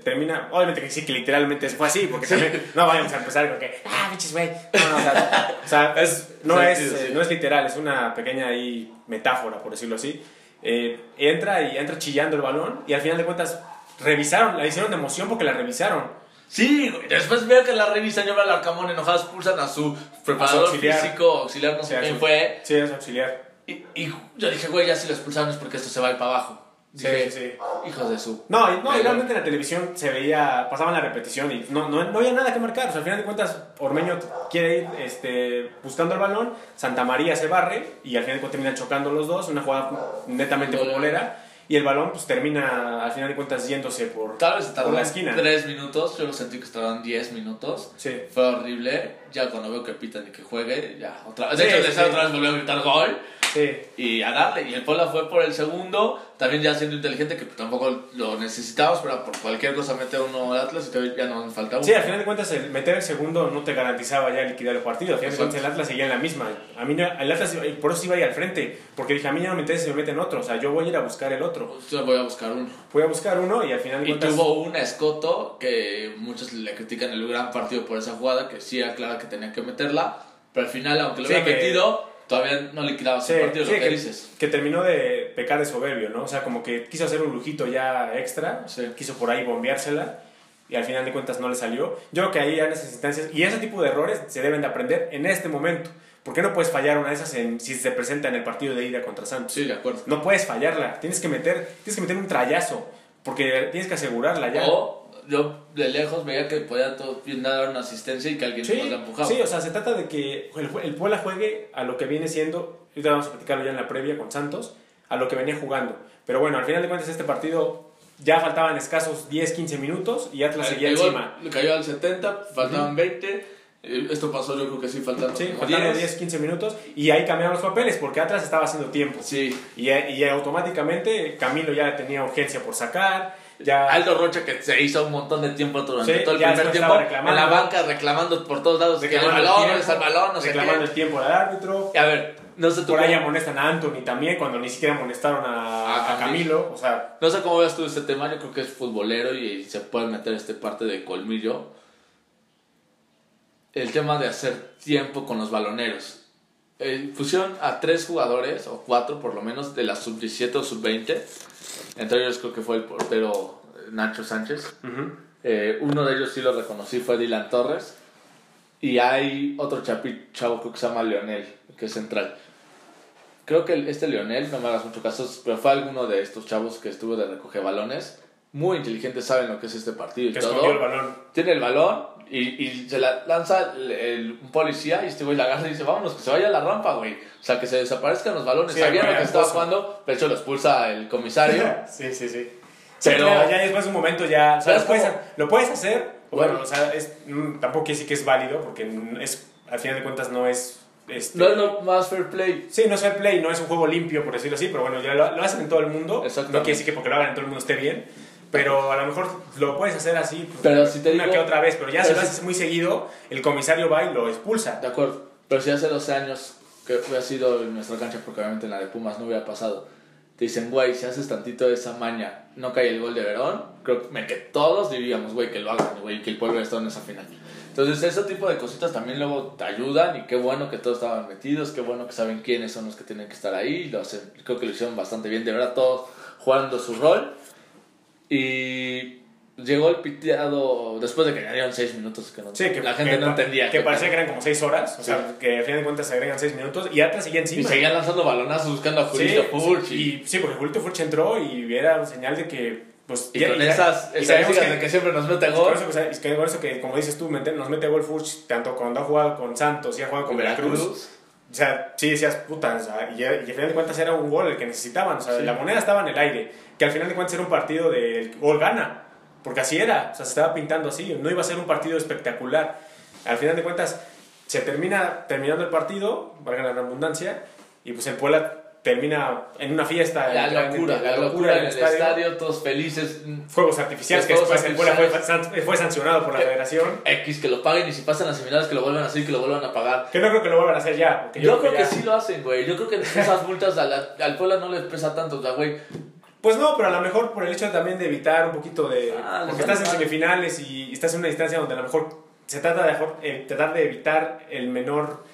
termina, obviamente que sí, que literalmente fue así, porque también no vayamos a empezar con que, ah, bichos, güey, no, no, o sea, o sea, es, no, es, sentido, sí. eh, no es literal, es una pequeña ahí metáfora, por decirlo así. Eh, entra y entra chillando el balón y al final de cuentas revisaron, la hicieron de emoción porque la revisaron. Sí, güey. Después veo que la revisan, yo veo al Arcamón enojado, expulsan a su preparador auxiliar. físico, auxiliar, no sé Sí, quién sí. fue. Sí, es auxiliar. Y, y yo dije, güey, ya si lo expulsaron es porque esto se va a ir para abajo. Sí, Dije, sí. hijos de su. No, no, y realmente en la televisión se veía, pasaban la repetición y no, no, no había nada que marcar. O sea, al final de cuentas, Ormeño quiere ir este, buscando el balón, Santa María se barre y al final de cuentas terminan chocando los dos, una jugada netamente futbolera. Y el balón pues termina al final de cuentas yéndose por, Tal vez por la esquina. 3 minutos, yo lo sentí que estaban 10 minutos. Sí. Fue horrible. Ya cuando veo que pitan y que juegue, ya otra vez. De hecho, sí, Estadio sí. otra vez volvió a gritar gol Sí. y a darle. Y el Puebla fue por el segundo, también ya siendo inteligente, que tampoco lo necesitábamos, pero por cualquier cosa mete uno al Atlas y todavía ya no nos falta uno. Sí, al final de cuentas, el meter el segundo no te garantizaba ya liquidar el partido. Al final de cuentas, el Atlas seguía en la misma. A mí, no- el Atlas, por eso iba a ir al frente. Porque dije, a mí ya no me interesa si me meten otro. O sea, yo voy a ir a buscar el otro. Yo voy a buscar uno. Voy a buscar uno y al final de Y cuentas. tuvo un escoto que muchos le critican el gran partido por esa jugada, que sí era clara que tenía que meterla, pero al final, aunque lo Sí, hubiera que- metido, todavía no liquidaba Sí, partido, sí, lo que, que, dices. que terminó de pecar de soberbio, ¿no? O sea, como que quiso hacer un lujito ya extra, Sí. quiso por ahí bombeársela y al final de cuentas no le salió. Yo creo que ahí en esas instancias, y ese tipo de errores se deben de aprender en este momento. ¿Por qué no puedes fallar una de esas en- si se presenta en el partido de ida contra Santos? Sí, de acuerdo. No puedes fallarla, tienes que meter, tienes que meter un trayazo, porque tienes que asegurarla ya. O yo de lejos veía que podía todo dar una asistencia y que alguien Sí, nos la empujaba. sí, o sea, se trata de que el, el Puebla juegue a lo que viene siendo, ahorita vamos a platicarlo ya en la previa con Santos, a lo que venía jugando. Pero bueno, al final de cuentas este partido ya faltaban escasos 10, 15 minutos y Atlas seguía El encima. Cayó al 70, faltaban 20. eh, Esto pasó yo creo que sí, faltando Sí, como faltando 10. 10, 15 minutos y ahí cambiaron los papeles porque Atlas estaba haciendo tiempo. Sí. Y, y automáticamente Camilo ya tenía urgencia por sacar, ya... Aldo Rocha que se hizo un montón de tiempo durante Sí, todo el primer tiempo en la banca reclamando por todos lados que el balón, está el balón, no sé reclamando qué. el tiempo al árbitro. Y a ver, no sé tú Por ahí cómo- amonestan a Anthony también cuando ni siquiera amonestaron a, A a Camilo. O sea, No sé cómo veas tú este tema, yo creo que es futbolero y se puede meter este parte de colmillo. El tema de hacer tiempo con los baloneros. eh, pusieron a tres jugadores, o cuatro por lo menos, de la sub-17 o sub-20. Entre ellos creo que fue el portero eh, Nacho Sánchez. Eh, uno de ellos sí lo reconocí, fue Dylan Torres. Y hay otro chapi, chavo creo que se llama Leonel, que es central. Creo que este Leonel, no me hagas mucho caso, pero fue alguno de estos chavos que estuvo de recoger balones. Muy inteligentes, saben lo que es este partido y Que todo. el balón. Tiene el balón y, y se la lanza el, el- un policía y este güey la agarra y dice, vámonos, que se vaya a la rampa, güey. O sea, que se desaparezcan los balones. Sí, Sabían lo que estaba jugando, de hecho lo expulsa el comisario. sí, sí, sí. Pero- ya después de un momento ya, o sea, lo es puedes, lo puedes hacer, bueno, Bueno. o sea, es, mm, tampoco quiere decir que es válido, porque es, al final de cuentas no es... Este, no es lo más fair play. Sí, no es fair play, no es un juego limpio, por decirlo así, pero bueno, ya lo, lo hacen en todo el mundo. No quiere decir que porque lo hagan en todo el mundo esté bien, pero a lo mejor lo puedes hacer así pues, Pero si te una digo- que otra vez, pero ya pero si lo haces muy seguido, el comisario va y lo expulsa. De acuerdo. Pero si hace 12 años que hubiera sido en nuestra cancha, porque obviamente en la de Pumas no hubiera pasado, te dicen, güey, si haces tantito de esa maña, no cae el gol de Verón, creo que todos diríamos, güey, que lo hagan, güey, que el pueblo esté en esa final. Entonces, ese tipo de cositas también luego te ayudan y qué bueno que todos estaban metidos, qué bueno que saben quiénes son los que tienen que estar ahí, lo hacen, creo que lo hicieron bastante bien, de verdad, todos jugando su rol. Y llegó el piteado después de que añadieron 6 minutos, que, no, Sí, que la gente que no entendía. Que qué parecía que eran como 6 horas, o Sí. sea, que al final de cuentas se agregan 6 minutos y Atlas seguía encima. Y seguían lanzando balonazos buscando a Sí, Julito Furch. sí, y, y, sí, porque Julito Furch entró y era señal de que, pues, y ya- con ya- esas estadísticas de que siempre nos mete Por gol. eso, o sea, es que por eso que, como dices tú, nos mete gol Furch, tanto cuando ha jugado con Santos y ha jugado con Veracruz. O sea, sí decías, puta, o sea, y, y al final de cuentas era un gol el que necesitaban. O sea, Sí. la moneda estaba en el aire. Que al final de cuentas era un partido del gol gana. Porque así era. O sea, se estaba pintando así. No iba a ser un partido espectacular. Al final de cuentas, se termina terminando el partido, valga la redundancia, y pues el Puebla termina en una fiesta. La locura, la locura en el estadio. estadio, todos felices. Fuegos artificiales, que después fue, artificiales. san- fue sancionado por la federación. X, que lo paguen y si pasan las seminarias que lo vuelvan a hacer y que lo vuelvan a pagar. Que no creo que lo vuelvan a hacer ya. Yo creo que ya- sí lo hacen, güey. Yo creo que esas multas a la- al Puebla no les pesa tanto, o sea, güey. Pues no, pero a lo mejor por el hecho también de evitar un poquito de... Ah, porque estás en semifinales y estás en una distancia donde a lo mejor se trata de, eh, tratar de evitar el menor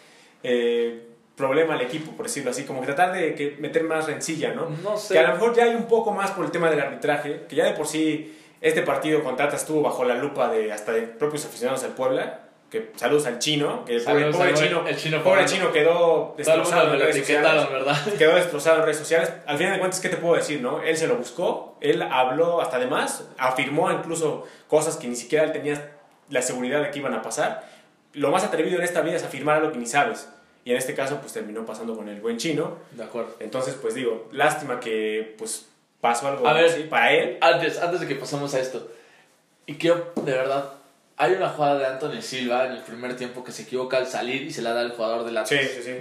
eh, problema al equipo, por decirlo así. Como que tratar de que meter más rencilla, ¿no? No sé. Que a lo mejor ya hay un poco más por el tema del arbitraje, que ya de por sí este partido contra Atlas estuvo bajo la lupa de hasta de propios aficionados del Puebla. Que saludos al chino, que el pobre, Saludos pobre chino, el chino pobre chino quedó el destrozado en redes sociales ¿verdad? quedó destrozado en redes sociales. Al final de cuentas, ¿qué te puedo decir, no? Él se lo buscó, él habló hasta de más, afirmó incluso cosas que ni siquiera él tenía la seguridad de que iban a pasar. Lo más atrevido en esta vida es afirmar algo que ni sabes. Y en este caso, pues terminó pasando con el buen chino. De acuerdo. Entonces, pues digo, lástima que pues pasó algo A ver. así para él. Antes, antes de que pasemos a esto, y quiero, de verdad, hay una jugada de Anthony Silva en el primer tiempo que se equivoca al salir y se la da al jugador del Atlas. Sí, sí, sí.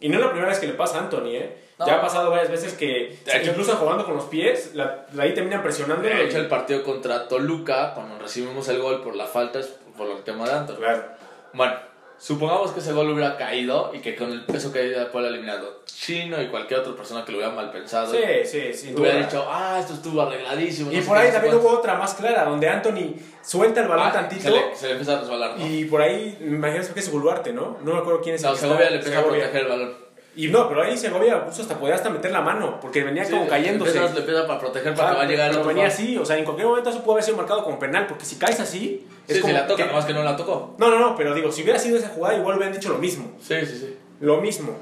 Y no es la primera vez que le pasa a Anthony, ¿eh? No. Ya ha pasado varias veces que, incluso jugando con los pies, la, la ahí terminan presionando. De hecho, el partido contra Toluca, cuando recibimos el gol por la falta, es por el tema de Anthony. Claro. Bueno, supongamos que ese gol hubiera caído y que con el peso que hay por eliminado Chino y cualquier otra persona que lo hubiera mal pensado, Sí, sí, sin hubiera dicho, ah, esto estuvo arregladísimo. Y no por ahí no también cuánto". hubo otra más clara, donde Anthony suelta el balón Ah, tantito Se le, se le empieza a resbalar, ¿no? y por ahí, me imagino que es Buluarte, ¿no? No me acuerdo quién es no, el que Segovia está- le empieza a proteger el balón. Y no, pero ahí Segovia puso hasta podía hasta meter la mano, porque venía Sí, como cayéndose. Le empieza para proteger para Ah, que va a llegar el pero venía así, o sea, en cualquier momento eso pudo haber sido marcado como penal, porque si caes así, es Sí, como si la toca, que- nomás que no la tocó. No, no, no, pero digo, si hubiera sido esa jugada, igual hubieran dicho lo mismo. Sí, sí, sí. Lo mismo.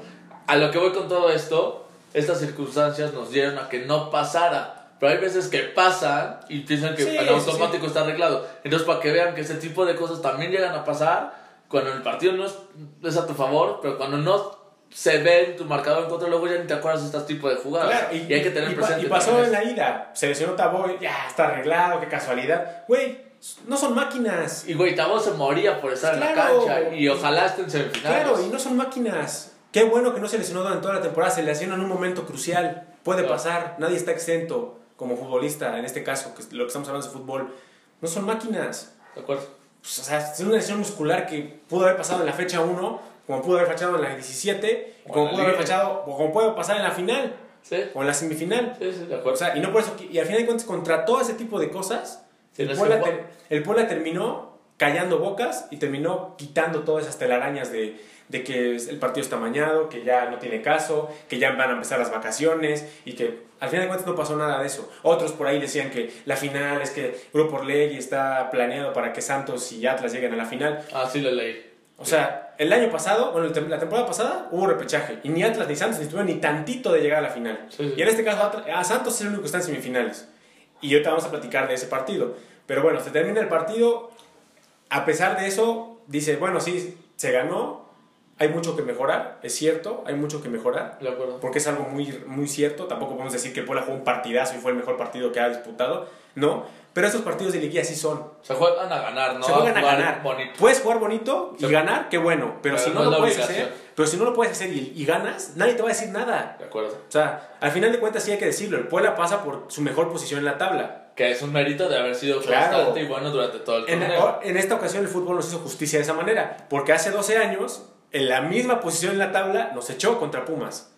A lo que voy con todo esto, estas circunstancias nos dieron a que no pasara. Pero hay veces que pasan y piensan que Sí, sí, automático está arreglado. Entonces, para que vean que ese tipo de cosas también llegan a pasar, cuando el partido no es, es a tu favor, pero cuando no se ve en tu marcador en contra, luego ya ni te acuerdas de este tipo de jugadas. Claro, y, hay que tener y presente. Y pasó en la ida. Se lesionó Taboy, ya está arreglado, qué casualidad. Güey, no son máquinas. Y güey, Tabo se moría por estar en la cancha y ojalá esté en semifinales. Claro, y no son máquinas. Qué bueno que no se lesionó durante toda la temporada, se lesiona en un momento crucial. Puede Claro. pasar, nadie está exento como futbolista, en este caso, que es lo que estamos hablando de fútbol. No son máquinas. ¿De acuerdo? Pues, o sea, es una lesión muscular que pudo haber pasado en la fecha 1, como pudo haber fachado en la 17, O como la pudo haber fachado, o como puede pasar en la final, Sí, o en la semifinal. sí, sí, de O acuerdo. sea, y no por eso, y al final de cuentas, contra todo ese tipo de cosas, el Puebla, ter- el Puebla terminó callando bocas y terminó quitando todas esas telarañas de, de que el partido está mañado, que ya no tiene caso, que ya van a empezar las vacaciones y que al final de cuentas no pasó nada de eso. Otros por ahí decían que la final es que Grupo Orlegui está planeado para que Santos y Atlas lleguen a la final. Ah, sí lo leí. O sea, el año pasado, bueno, la temporada pasada hubo repechaje y ni Atlas ni Santos ni estuvieron ni tantito de llegar a la final. Y en este caso, a Santos es el único que está en semifinales. Y ahorita vamos a platicar de ese partido. Pero bueno, se termina el partido. A pesar de eso, dice, bueno, sí, se ganó. Hay mucho que mejorar, es cierto, hay mucho que mejorar. De acuerdo. Porque es algo muy, muy cierto. Tampoco podemos decir que el Puebla jugó un partidazo y fue el mejor partido que ha disputado. No, pero estos partidos de liguilla sí son. Se juegan a ganar, ¿no? Se juegan a, ganar. Puedes jugar bonito y ganar, qué bueno. Pero, si no, lo puedes hacer, pero si no lo puedes hacer y, ganas, nadie te va a decir nada. De acuerdo. O sea, al final de cuentas sí hay que decirlo. El Puebla pasa por su mejor posición en la tabla. Que es un mérito de haber sido constante y bueno durante todo el torneo. En, en esta ocasión el fútbol nos hizo justicia de esa manera. Porque hace 12 años, en la misma posición en la tabla, nos echó contra Pumas.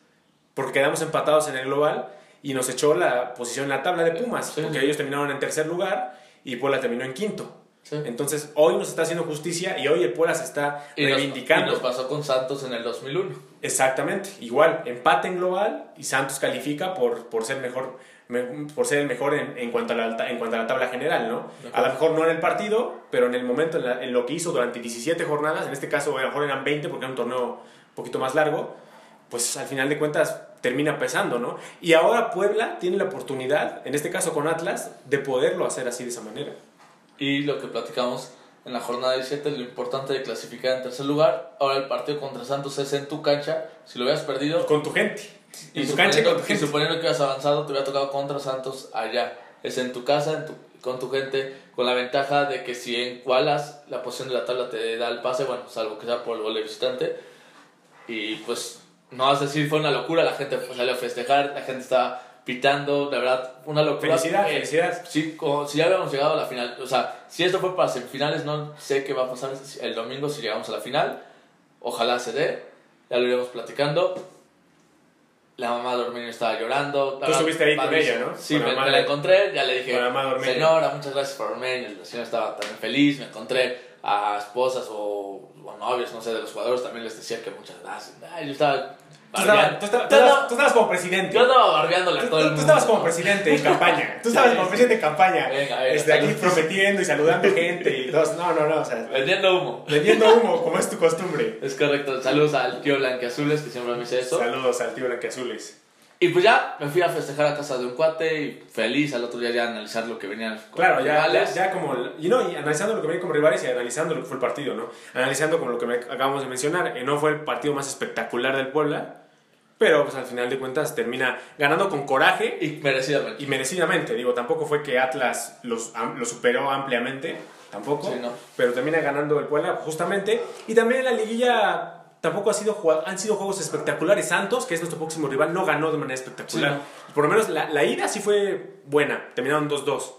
Porque quedamos empatados en el global y nos echó la posición en la tabla de Pumas. Porque ellos terminaron en tercer lugar y Puebla terminó en quinto. Entonces, hoy nos está haciendo justicia y hoy el Puebla se está reivindicando. y nos pasó con Santos en el 2001. Exactamente, igual, empate en global y Santos califica por, por ser mejor por ser el mejor en, en, cuanto a la, en cuanto a la tabla general, ¿no? A lo mejor no en el partido, pero en el momento, en, lo que hizo durante 17 jornadas, en este caso a lo mejor eran 20 porque era un torneo un poquito más largo, pues al final de cuentas termina pesando, ¿no? Y ahora Puebla tiene la oportunidad, en este caso con Atlas, de poderlo hacer así de esa manera. Y lo que platicamos en la jornada 17, lo importante de clasificar en tercer lugar. Ahora el partido contra Santos es en tu cancha. Si lo hubieras perdido. con tu gente. Y, tu cancha con tu gente. Y suponiendo que hubieras avanzado, te hubiera tocado contra Santos allá. Es en tu casa, con tu gente, con la ventaja de que si encualas la posición de la tabla te da el pase, bueno, salvo que sea por el gol de visitante. Y pues no vas a decir fue una locura, la gente salió a festejar, la gente estaba pitando, de verdad, una locura. Felicidad, felicidad. Sí, como si ya habíamos llegado a la final, o sea, si esto fue para semifinales, no sé qué va a pasar el domingo si llegamos a la final, ojalá se dé, ya lo iremos platicando. La mamá de Ormeño estaba llorando. Tú estuviste ahí con ella, ¿no? Sí, me, la encontré, ya le dije, señora, muchas gracias por Ormeño, la señora estaba también feliz, me encontré a esposas o, novios, no sé, de los jugadores, también les decía que muchas gracias. Ay, yo estaba Tú estabas, como presidente. Yo estaba barbeándole a todo el mundo. Tú estabas como presidente en campaña. Tú estabas como presidente en campaña. Venga, este, aquí prometiendo y saludando gente y dos. No, no, no. O sea, vendiendo humo. Vendiendo humo, como es tu costumbre. Es correcto. Saludos al tío Blanqueazules, que siempre me dice eso. Saludos al tío Blanqueazules. Y pues ya me fui a festejar a casa de un cuate y feliz al otro día ya analizar lo que venían Claro, ya, ya, ya, como. Y no, y analizando lo que venía como rivales y analizando lo que fue el partido, ¿no? Analizando como lo que acabamos de mencionar, que no fue el partido más espectacular del Puebla pero pues al final de cuentas termina ganando con coraje. Y merecidamente. Y merecidamente, digo, tampoco fue que Atlas los, lo superó ampliamente, tampoco. Sí, no. Pero termina ganando el Puebla justamente. Y también en la liguilla tampoco ha sido, han sido juegos espectaculares. Santos, que es nuestro próximo rival, no ganó de manera espectacular. Por lo menos la, la, ida sí fue buena, terminaron 2-2.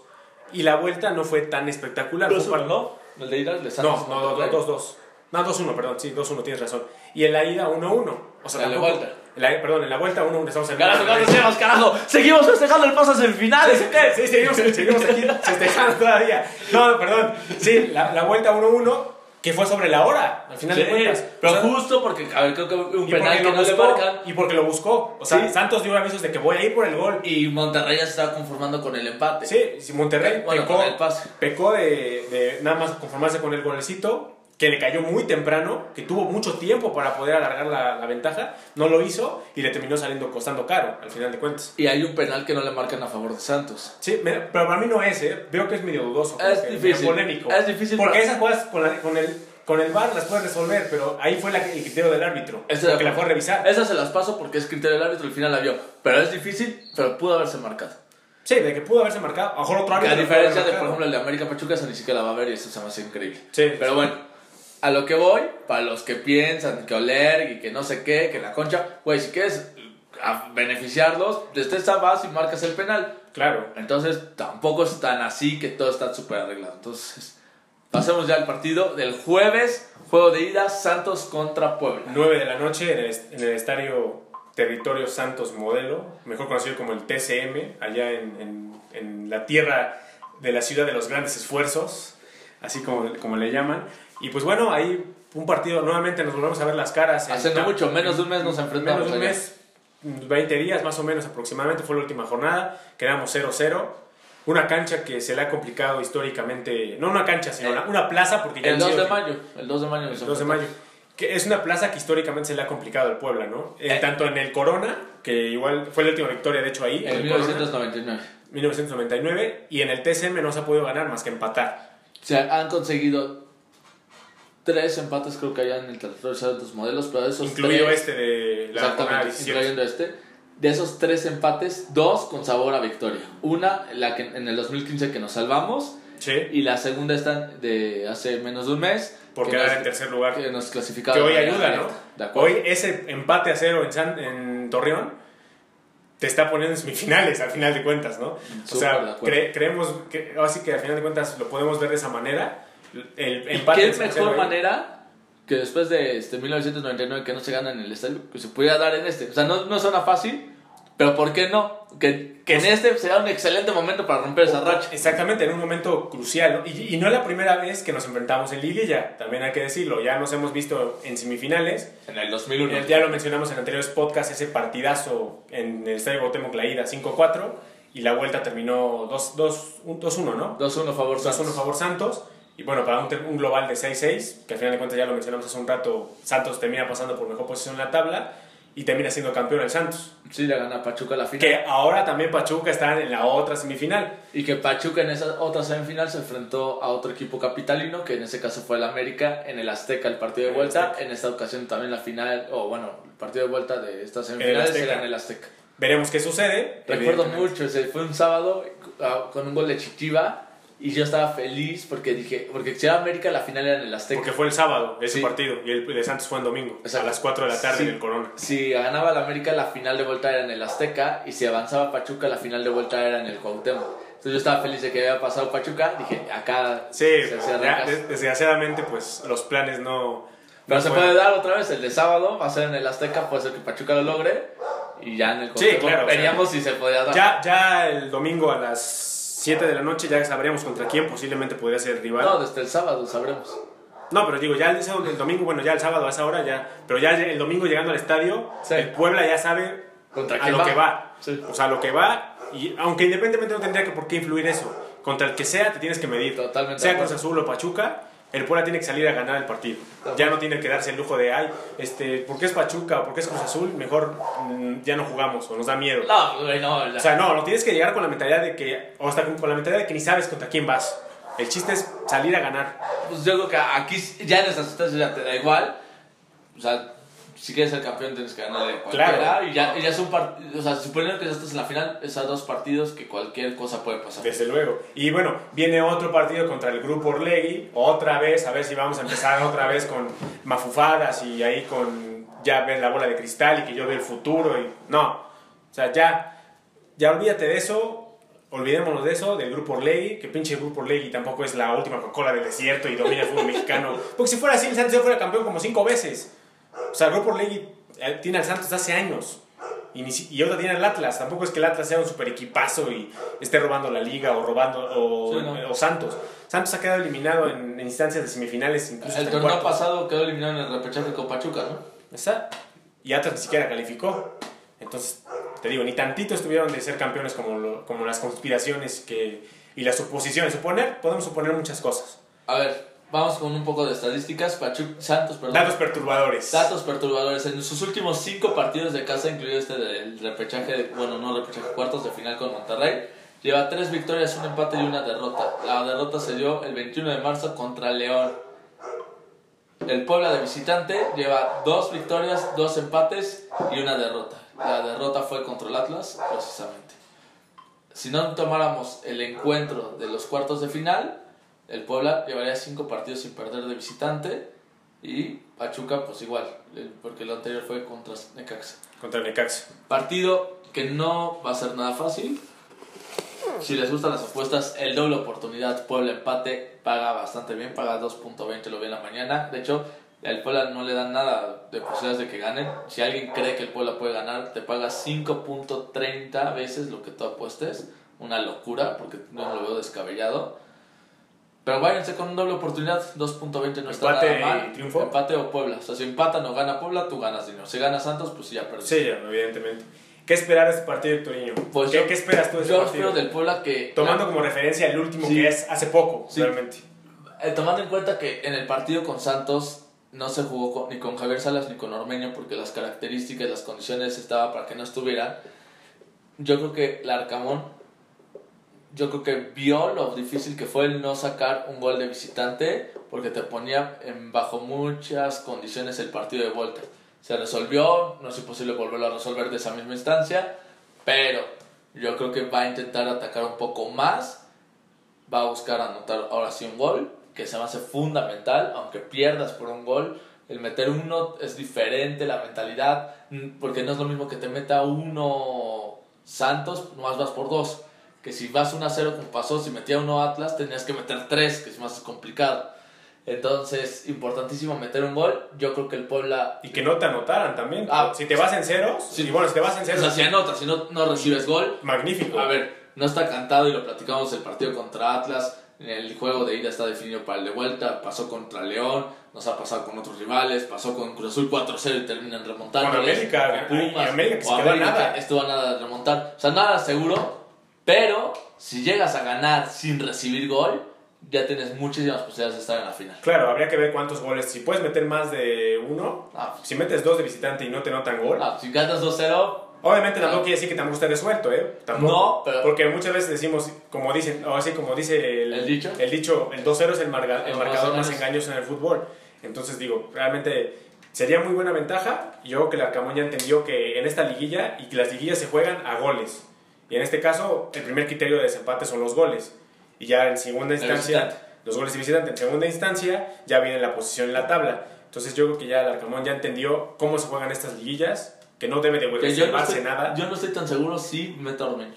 Y la vuelta no fue tan espectacular. ¿no? ¿El de ida? No, no, 2-2. No, 2-1, perdón, sí, 2-1, tienes razón. Y en la ida 1-1. O sea, en la vuelta. La, perdón, en la vuelta 1-1 estamos en Carajo, carajo, carajo. Seguimos festejando el paso a semifinales. Sí, sí, seguimos, seguimos aquí festejando todavía. No, perdón. Sí, la, la vuelta 1-1 que fue sobre la hora, al final de cuentas. Pero justo porque, a ver, creo que un penal que no le marcan. Y porque lo buscó. O sea, Santos dio avisos de que voy a ir por el gol. Y Monterrey ya se estaba conformando con el empate. Sí, si Monterrey bueno, pecó, el pase. pecó de, de, nada más conformarse con el golecito que le cayó muy temprano, que tuvo mucho tiempo para poder alargar la, la, ventaja, no lo hizo y le terminó saliendo costando caro, al final de cuentas. Y hay un penal que no le marcan a favor de Santos. Sí, pero para mí no es, ¿eh? veo que es medio dudoso, es difícil, polémico. Es difícil. Porque esas jugadas con, la, con, el, con el VAR las puedes resolver, pero ahí fue la, el criterio del árbitro, Esa que la fue a revisar. Esas se las paso porque es criterio del árbitro, al final la vio. Pero es difícil, pero pudo haberse marcado. Sí, de que pudo haberse marcado. A lo mejor otro árbitro. a diferencia de, por ejemplo, el de América Pachuca, se ni siquiera la va a ver y eso se me hace increíble. Sí. Pero bueno a lo que voy, para los que piensan que oler y que no sé qué, que la concha, güey, si quieres beneficiarlos, desde esta vas y marcas el penal. Claro. Entonces, tampoco es tan así que todo está súper arreglado. Entonces, pasemos ya al partido del jueves, juego de ida, Santos contra Puebla. 9 de la noche en el, en el estadio Territorio Santos Modelo, mejor conocido como el TCM, allá en, en, en la tierra de la ciudad de los grandes esfuerzos así como, como le llaman. Y pues bueno, ahí un partido, nuevamente nos volvemos a ver las caras. Hace no mucho, menos de un mes nos enfrentamos. Menos de un allá. mes, 20 días más o menos aproximadamente fue la última jornada, quedamos 0-0. Una cancha que se le ha complicado históricamente, no una cancha, sino Eh, una, una plaza, porque ya El han 2 sido- de mayo. El 2 de mayo. el 2 de mayo. Que es una plaza que históricamente se le ha complicado al Puebla, ¿no? Eh, Eh. tanto en el Corona, que igual fue la última victoria, de hecho, ahí. En el Corona, 1999. 1999. Y en el TCM no se ha podido ganar más que empatar. O sea, han conseguido tres empates, creo que allá en el territorio de los modelos, pero de esos Incluido tres, este de la exactamente, 17. incluyendo este, de esos tres empates, dos con sabor a victoria. Una, la que en el 2015 que nos salvamos, Sí, y la segunda está de hace menos de un mes, por que quedar nos- en tercer lugar. que nos clasificaron. Que hoy ayuda, ¿no? De. Hoy ese empate a cero en, San- en Torreón te está poniendo en semifinales al final de cuentas, ¿no? o Súper de sea, cre- creemos que, así que al final de cuentas lo podemos ver de esa manera. El ¿Y empate qué San mejor manera que después de este 1999 que no se gana en el estadio, que se pudiera dar en este? O sea, no, no suena fácil, pero ¿por qué no? Que, que en este será un excelente momento para romper esa racha. Exactamente, en un momento crucial. ¿no? Y, y no es la primera vez que nos enfrentamos en liguilla, también hay que decirlo. Ya nos hemos visto en semifinales. En el 2001. Eh, Ya lo mencionamos en anteriores podcasts, ese partidazo en el Estadio Cuauhtémoc la ida 5-4 y la vuelta terminó 2 2 2-1, ¿no? 2-1 favor 2-1 Santos. favor Santos. Y bueno, para un, global de 6-6, que al final de cuentas ya lo mencionamos hace un rato, Santos termina pasando por mejor posición en la tabla y termina siendo campeón el Santos. Sí, le gana Pachuca la final. Que ahora también Pachuca está en la otra semifinal. Y que Pachuca en esa otra semifinal se enfrentó a otro equipo capitalino, que en ese caso fue el América, en el Azteca, el partido de el vuelta. Azteca. En esta ocasión también la final, o bueno, el partido de vuelta de estas semifinales Azteca. era en el Azteca. Veremos qué sucede. Recuerdo mucho, ese fue un sábado ah, con un gol de Chichiva y yo estaba feliz porque dije, porque si era América la final era en el Azteca. Porque fue el sábado ese Sí. partido y el de Santos fue en domingo, Exacto. a las 4 de la tarde Sí. en el Corona. Si ganaba la América la final de vuelta era en el Azteca y si avanzaba Pachuca la final de vuelta era en el Cuauhtémoc. Entonces yo estaba feliz de que había pasado Pachuca, dije, acá Sí, se desgraciadamente pues los planes no... Pero no se puede dar otra vez, el de sábado va a ser en el Azteca, puede ser que Pachuca lo logre y ya en el Cuauhtémoc claro, o sea, veríamos si se podía dar. Ya, ya el domingo a las 7 de la noche ya sabríamos contra quién posiblemente podría ser el rival. No, No, desde el sábado sabremos. pero digo, ya el, el domingo, bueno, ya el sábado a esa hora ya, pero ya el domingo llegando al estadio, Sí. el Puebla ya sabe ¿Contra a lo va? que va. Sí. O sea, a lo que va, y aunque independientemente no tendría que por qué influir eso, contra el que sea te tienes que medir. Totalmente Sea Cruz. Azul o Pachuca, el Puebla tiene que salir a ganar el partido. Ya no tiene que darse el lujo de, ay, este, porque es Pachuca o porque es Cruz Azul, mejor mm, ya no jugamos o nos da miedo. No, güey, no, la- O sea, no, no tienes que llegar con la mentalidad de que, o hasta con con la mentalidad de que ni sabes contra quién vas. El chiste es salir a ganar. Pues yo creo que aquí ya en estas instancias ya te da igual. O sea, si quieres ser campeón tienes que ganarle a cualquiera. Claro. Y ya, y ya son partidos. O sea, suponiendo que ya estás en la final, es a dos partidos que cualquier cosa puede pasar. Desde luego. Y bueno, viene otro partido contra el grupo Orlegui, otra vez, a ver si vamos a empezar otra vez con mafufadas y ahí con ya ver la bola de cristal y que yo veo el futuro y no. O sea, ya, ya olvídate de eso, olvidémonos de eso, del grupo Orlegui, que pinche grupo Orlegui tampoco es la última Coca-Cola del desierto y domina el fútbol mexicano. Porque si fuera así, el Santos ya fuera campeón como cinco veces. O sea, grupo Orlegui eh, tiene al Santos hace años. Y, ni y ahora tiene al Atlas. Tampoco es que el Atlas sea un super equipazo y esté robando la liga o robando o, Sí, no. o Santos. Santos ha quedado eliminado en, en instancias de semifinales, incluso El torneo cuartos. pasado quedó eliminado en el repechaje con Pachuca, ¿no? Está. Y Atlas ni siquiera calificó. Entonces, te digo, ni tantito estuvieron de ser campeones como, lo- como las conspiraciones que, y las suposiciones. Suponer, podemos suponer muchas cosas. A ver, vamos con un poco de estadísticas. Pachuca, Santos, perdón. Datos perturbadores. Datos perturbadores. En sus últimos cinco partidos de casa, incluido este del repechaje, de- bueno, no repechaje, cuartos de final con Monterrey, lleva tres victorias, un empate y una derrota. La derrota se dio el 21 de marzo contra León. El Puebla de visitante lleva dos victorias, dos empates y una derrota. La derrota fue contra el Atlas, precisamente. Si no tomáramos el encuentro de los cuartos de final, el Puebla llevaría cinco partidos sin perder de visitante y Pachuca, pues igual, el- porque lo anterior fue contra Necaxa. Contra el Necaxa. Partido que no va a ser nada fácil. Si les gustan las apuestas, el doble oportunidad Puebla empate paga bastante bien, paga 2.20, lo vi en la mañana. De hecho, al Puebla no le dan nada de posibilidades de que ganen. Si alguien cree que el Puebla puede ganar, te paga 5.30 veces lo que tú apuestes. Una locura, porque no lo veo descabellado. Pero váyanse con una doble oportunidad, 2.20 no está Empate nada mal. triunfo. Empate o Puebla. O sea, si empatan o gana Puebla, tú ganas dinero. Si gana Santos, pues ya perdiste. Sí, ya, evidentemente. ¿Qué esperar de este partido, Hectorinho? Pues ¿Qué, yo- ¿Qué esperas tú de este Yo partido? espero del Puebla que... Tomando como referencia el último Sí. que es hace poco, Sí. realmente. Eh, tomando en cuenta que en el partido con Santos no se jugó con- ni con Javier Salas ni con Ormeño porque las características, las condiciones estaban para que no estuvieran. Yo creo que Larcamón, yo creo que vio lo difícil que fue el no sacar un gol de visitante porque te ponía en, bajo muchas condiciones el partido de vuelta. Se resolvió, no es imposible volverlo a resolver de esa misma instancia, pero yo creo que va a intentar atacar un poco más va a buscar anotar ahora sí un gol, que se me hace fundamental, aunque pierdas por un gol, el meter uno es diferente, la mentalidad, porque no es lo mismo que te meta uno Santos, más vas por dos, que si vas 1 a 0 como pasó, si metía uno Atlas, tenías que meter tres, que es más complicado. Entonces, importantísimo meter un gol, yo creo que el Puebla... Y que no te anotaran también. Ah. si te vas en ceros, Sí. y bueno, si te vas en O ceros, sea, si anotas, si no, no recibes gol, magnífico. A ver, no está cantado y lo platicamos el partido contra Atlas. El juego de ida está definido para el de vuelta. Pasó contra León, nos ha pasado con otros rivales. Pasó con Cruz Azul 4-0 y terminan remontando. Con América, Con Pumas, América que o América nada. que estuvo a nada de remontar. O sea, nada seguro. Pero si llegas a ganar sin recibir gol, ya tienes muchísimas posibilidades de estar en la final. Claro, habría que ver cuántos goles. Si puedes meter más de uno, Ah, si metes dos de visitante y no te notan gol, ah, si ganas 2-0, obviamente tampoco quiere decir que tampoco esté resuelto, ¿eh? Tampoco. No, pero- Porque muchas veces decimos, como dicen, o así como dice el, ¿El dicho? el dicho, el 2-0 es el, marga- el marcador más 2-0 es- engañoso en el fútbol. Entonces digo, realmente sería muy buena ventaja. Yo creo que el Arcamón ya entendió que en esta liguilla y que las liguillas se juegan a goles. Y en este caso, el primer criterio de desempate son los goles. Y ya en segunda instancia, los goles de visitante. En segunda instancia, ya viene la posición en la tabla. Entonces yo creo que ya el Arcamón ya entendió cómo se juegan estas liguillas, que no debe de yo no, reservarse estoy, nada. yo no estoy tan seguro si meto a Ormeño.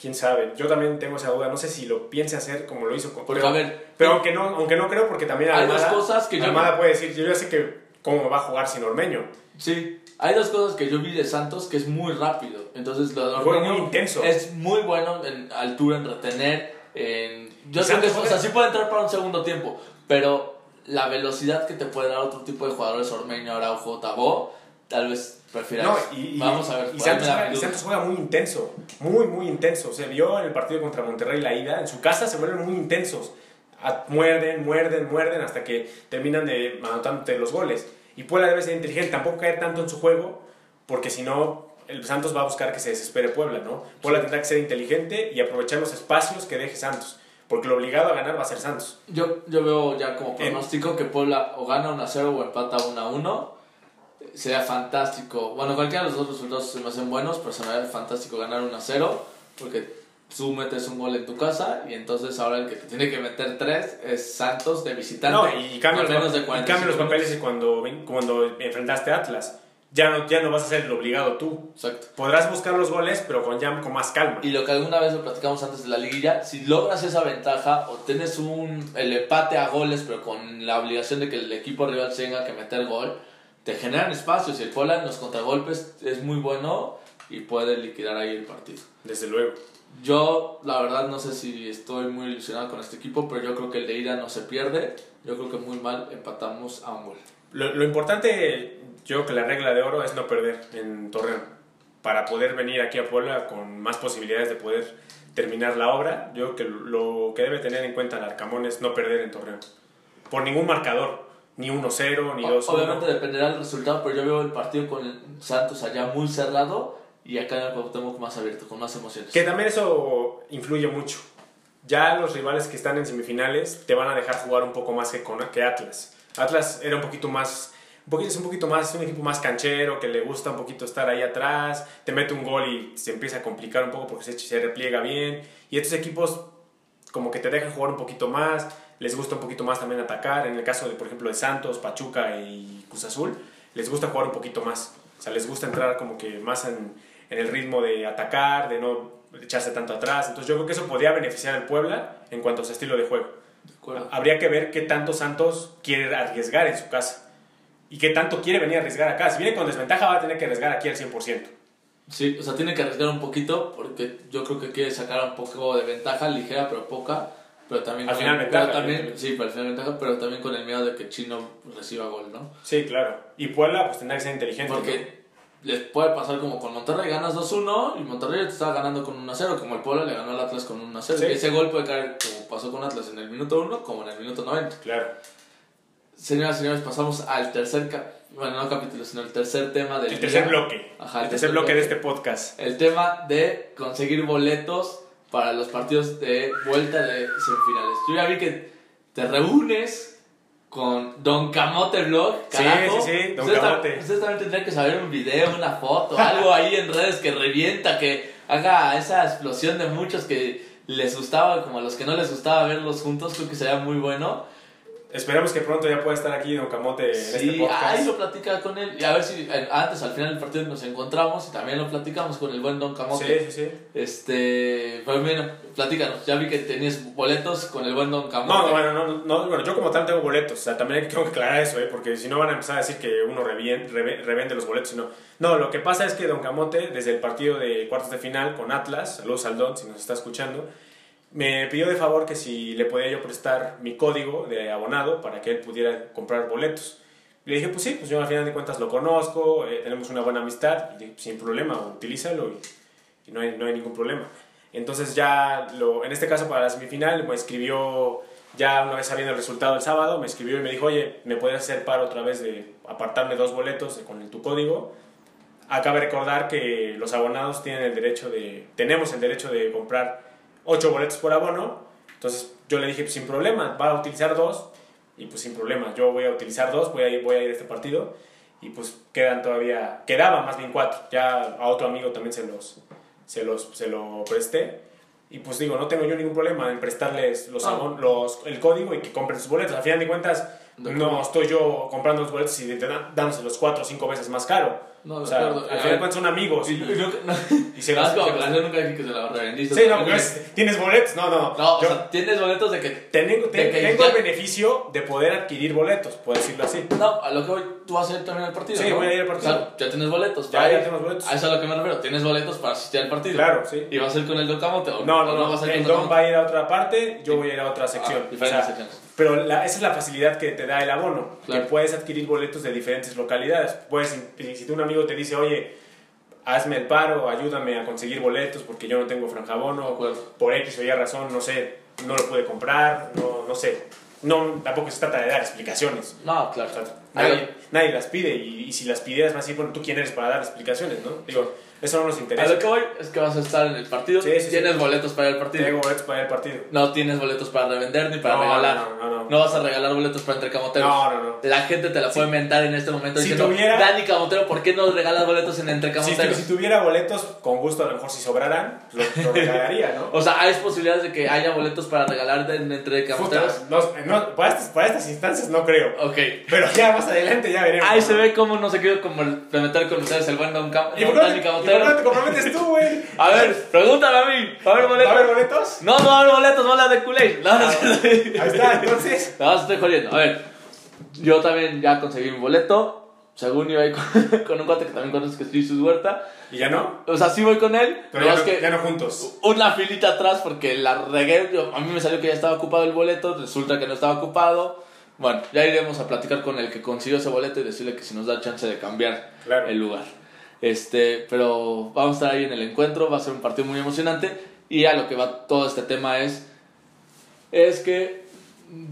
Quién sabe. Yo también tengo esa duda. No sé si lo piense hacer como lo hizo con. Porque, pero, a ver, pero aunque no, aunque no creo, porque también Hay Almada, dos cosas que yo- Almada puede decir, yo ya sé que cómo va a jugar sin Ormeño. Sí, hay dos cosas que yo vi de Santos que es muy rápido. Entonces, lo muy intenso. es muy bueno en altura, en retener. En... Yo creo que Santos o sea, sí puede entrar para un segundo tiempo, pero la velocidad que te puede dar otro tipo de jugadores, Ormeño, Araujo, Tabó, tal vez prefieras. No, y, Vamos a ver. y Santos, juega, y. Santos juega muy intenso. Muy, muy intenso. Se vio en el partido contra Monterrey la ida. En su casa se vuelven muy intensos. Muerden, muerden, muerden hasta que terminan de anotándote los goles. Y Puebla debe ser inteligente, tampoco caer tanto en su juego, porque si no, el Santos va a buscar que se desespere Puebla, ¿no? Puebla tendrá que ser inteligente y aprovechar los espacios que deje Santos, porque lo obligado a ganar va a ser Santos. Yo, yo veo ya como pronóstico que Puebla o gana 1 a 0 o empata 1 a 1. Sería fantástico. Bueno, cualquiera de los dos resultados se me hacen buenos, pero se me haría fantástico ganar 1 a 0 porque tú metes un gol en tu casa y entonces ahora el que te tiene que meter 3 es Santos de visitante. No, y cambia los, menos de y 45 cambia los papeles minutos. cuando, cuando enfrentaste a Atlas. Ya no, ya no vas a ser el obligado tú. Exacto. Podrás buscar los goles, pero con, ya con más calma. Y lo que alguna vez lo platicamos antes de la liguilla, si logras esa ventaja o tienes un, el empate a goles, pero con la obligación de que el equipo rival tenga que meter gol, te generan espacios y el Puebla en los contragolpes es muy bueno y puede liquidar ahí el partido. Desde luego. Yo, la verdad, no sé si estoy muy ilusionado con este equipo, pero yo creo que el de ida no se pierde. Yo creo que muy mal empatamos a un gol. Lo, lo importante, yo creo que la regla de oro es no perder en Torreón. Para poder venir aquí a Puebla con más posibilidades de poder terminar la obra, yo creo que lo que debe tener en cuenta el Arcamón es no perder en Torreón. Por ningún marcador. Ni 1-0, ni 2-1. Obviamente dependerá del resultado, pero yo veo el partido con el Santos allá muy cerrado y acá en el Cuauhtémoc más abierto, con más emociones. Que también eso influye mucho. Ya los rivales que están en semifinales te van a dejar jugar un poco más que, con, que Atlas. Atlas era un poquito más, un poquito, es un poquito más, un equipo más canchero, que le gusta un poquito estar ahí atrás, te mete un gol y se empieza a complicar un poco porque se, se repliega bien. Y estos equipos como que te dejan jugar un poquito más, les gusta un poquito más también atacar. En el caso de, por ejemplo, de Santos, Pachuca y Cruz Azul, les gusta jugar un poquito más. O sea, les gusta entrar como que más en, en el ritmo de atacar, de no echarse tanto atrás. Entonces yo creo que eso podría beneficiar al Puebla en cuanto a su estilo de juego. De. Habría que ver qué tanto Santos quiere arriesgar en su casa y qué tanto quiere venir a arriesgar acá. Si viene con desventaja va a tener que arriesgar aquí al 100%. Sí, o sea, tiene que arriesgar un poquito porque yo creo que quiere sacar un poco de ventaja, ligera pero poca, Pero también, Al con- final pero ventaja, también, evidentemente. sí, pero al final ventaja, pero también con el miedo de que Chino reciba gol, ¿no? Sí, claro. Y Puebla, pues tendrá que ser inteligente. Porque les puede pasar como con Monterrey, ganas 2-1 y Monterrey te estaba ganando con 1-0, como el Puebla le ganó al Atlas con 1-0. Sí. Ese gol puede caer como pasó con Atlas en el minuto 1 como en el minuto 90. Claro. Señoras y señores, pasamos al tercer, bueno, no capítulo, sino el tercer tema del El tercer día. bloque. Ajá, el el tercer tercer bloque de bloque. este podcast. El tema de conseguir boletos para los partidos de vuelta de semifinales. Yo ya vi que te reúnes con Don Camote Vlog. Sí, Carajo. sí, sí, Don ustedes Camote. Ustedes también tendrían que saber un video, una foto, algo ahí en redes que revienta, que haga esa explosión de muchos que les gustaba, como a los que no les gustaba verlos juntos. Creo que sería muy bueno. Esperamos que pronto ya pueda estar aquí Don Camote en este Sí, podcast. ahí lo platica con él. Y a ver si eh, antes, al final del partido, nos encontramos y también lo platicamos con el buen Don Camote. Sí, sí, sí. Este, pues bueno, platícanos. Ya vi que tenías boletos con el buen Don Camote. No, no, bueno, no, no, bueno, yo como tal tengo boletos, o sea, también tengo que aclarar eso, ¿eh? porque si no van a empezar a decir que uno revien- reve- revende los boletos, no. No, lo que pasa es que Don Camote, desde el partido de cuartos de final con Atlas, saludos al Don si nos está escuchando, me pidió de favor que si le podía yo prestar mi código de abonado para que él pudiera comprar boletos. Le dije, pues sí, pues yo al final de cuentas lo conozco, eh, tenemos una buena amistad, y dije, sin problema, utilízalo y, y no, hay, no hay ningún problema. Entonces ya, lo, en este caso para la semifinal, me escribió, ya una vez sabiendo el resultado el sábado, me escribió y me dijo, oye, ¿me puedes hacer paro otra vez de apartarme dos boletos con tu código? Acaba de recordar que los abonados tienen el derecho de, tenemos el derecho de comprar ocho boletos por abono. Entonces yo le dije, pues, sin problema, va a utilizar dos. Y pues sin problema, yo voy a utilizar dos, voy a ir, voy a ir a este partido. Y pues quedan todavía, quedaban más bien cuatro. Ya a otro amigo también se los, se los, se lo presté. Y pues digo, no tengo yo ningún problema en prestarles los, Ah. los, el código y que compren sus boletos. Al final de cuentas, no estoy yo comprando los boletos y dándoselos cuatro o cinco veces más caro. No, de o sea, acuerdo. al final cuentas son amigos. Y, Y, y nunca- no, y se no, es como la nunca dije que se la revendiste. Sí, no, porque tienes boletos. No, no, no. No, o Yo sea, tienes boletos de que. tengo, te- de que tengo el beneficio de poder adquirir boletos, puedo decirlo así. No, a lo que voy, tú vas a ir también al partido. Sí, ¿no? voy a ir al partido. O sea, ya tienes boletos. Ya, ya tenemos boletos. A eso es a lo que me refiero. Tienes boletos para asistir al partido. Claro, sí. ¿Y vas a ir con el Don Camote? o No, no, no. vas a ir El Don va a ir a otra parte, yo voy a ir a otra sección. Ah, diferentes O sea, secciones. Pero la- esa es la facilidad que te da el abono, Claro. que puedes adquirir boletos de diferentes localidades. Puedes, si si un amigo te dice, oye, hazme el paro, ayúdame a conseguir boletos porque yo no tengo franja De abono, acuerdo. por X o Y razón, no sé, no lo pude comprar, no, no sé. No, tampoco se trata de dar explicaciones. No, claro. O sea, nadie, nadie las pide y, y si las pidieras a decir, bueno, ¿tú quién eres para dar explicaciones? ¿no? Digo, eso no nos A interesa. lo que voy es que vas a estar en el partido. Sí, sí, tienes sí. boletos para el partido. Tengo boletos para el partido. No tienes boletos para revender ni para No, regalar. no, no, no. No vas a regalar boletos para entre camoteros. No, no, no. La gente te la puede mentar en este momento Si diciendo, tuviera- Dani Camotero, ¿por qué no regalas boletos en entre Si, camoteros? si tuviera boletos, con gusto, a lo mejor si sobraran, lo, lo regalaría, ¿no? O sea, hay posibilidades de que haya boletos para regalar de- en entre camoteros. Puta, no, no, para, estas, para estas instancias no creo. Ok. Pero ya más adelante ya veremos. Ahí se ve cómo no se quiere comprometer con ustedes el buen Don Cam ¿Y por Don qué Dani Camotero. No te comprometes tú, güey? A ver, pregúntame a mí. ¿Va a haber ¿Va a boletos? haber boletos? No, no va a haber boletos, no la de Kool-Aid. No, no, Ah, no. Ahí está, entonces. No, estoy jodiendo. A ver, yo también ya conseguí mi boleto. Según iba ahí con, con un cuate que también conoces que es Jesus Huerta. ¿Y ya no? O sea, sí voy con él. Pero ya no, que ya no juntos. una filita atrás porque la regué. yo- a mí me salió que ya estaba ocupado el boleto. Resulta que no estaba ocupado. Bueno, ya iremos a platicar con el que consiguió ese boleto y decirle que si nos da chance de cambiar Claro. el lugar. Este, pero vamos a estar ahí en el encuentro, va a ser un partido muy emocionante y a lo que va todo este tema es es que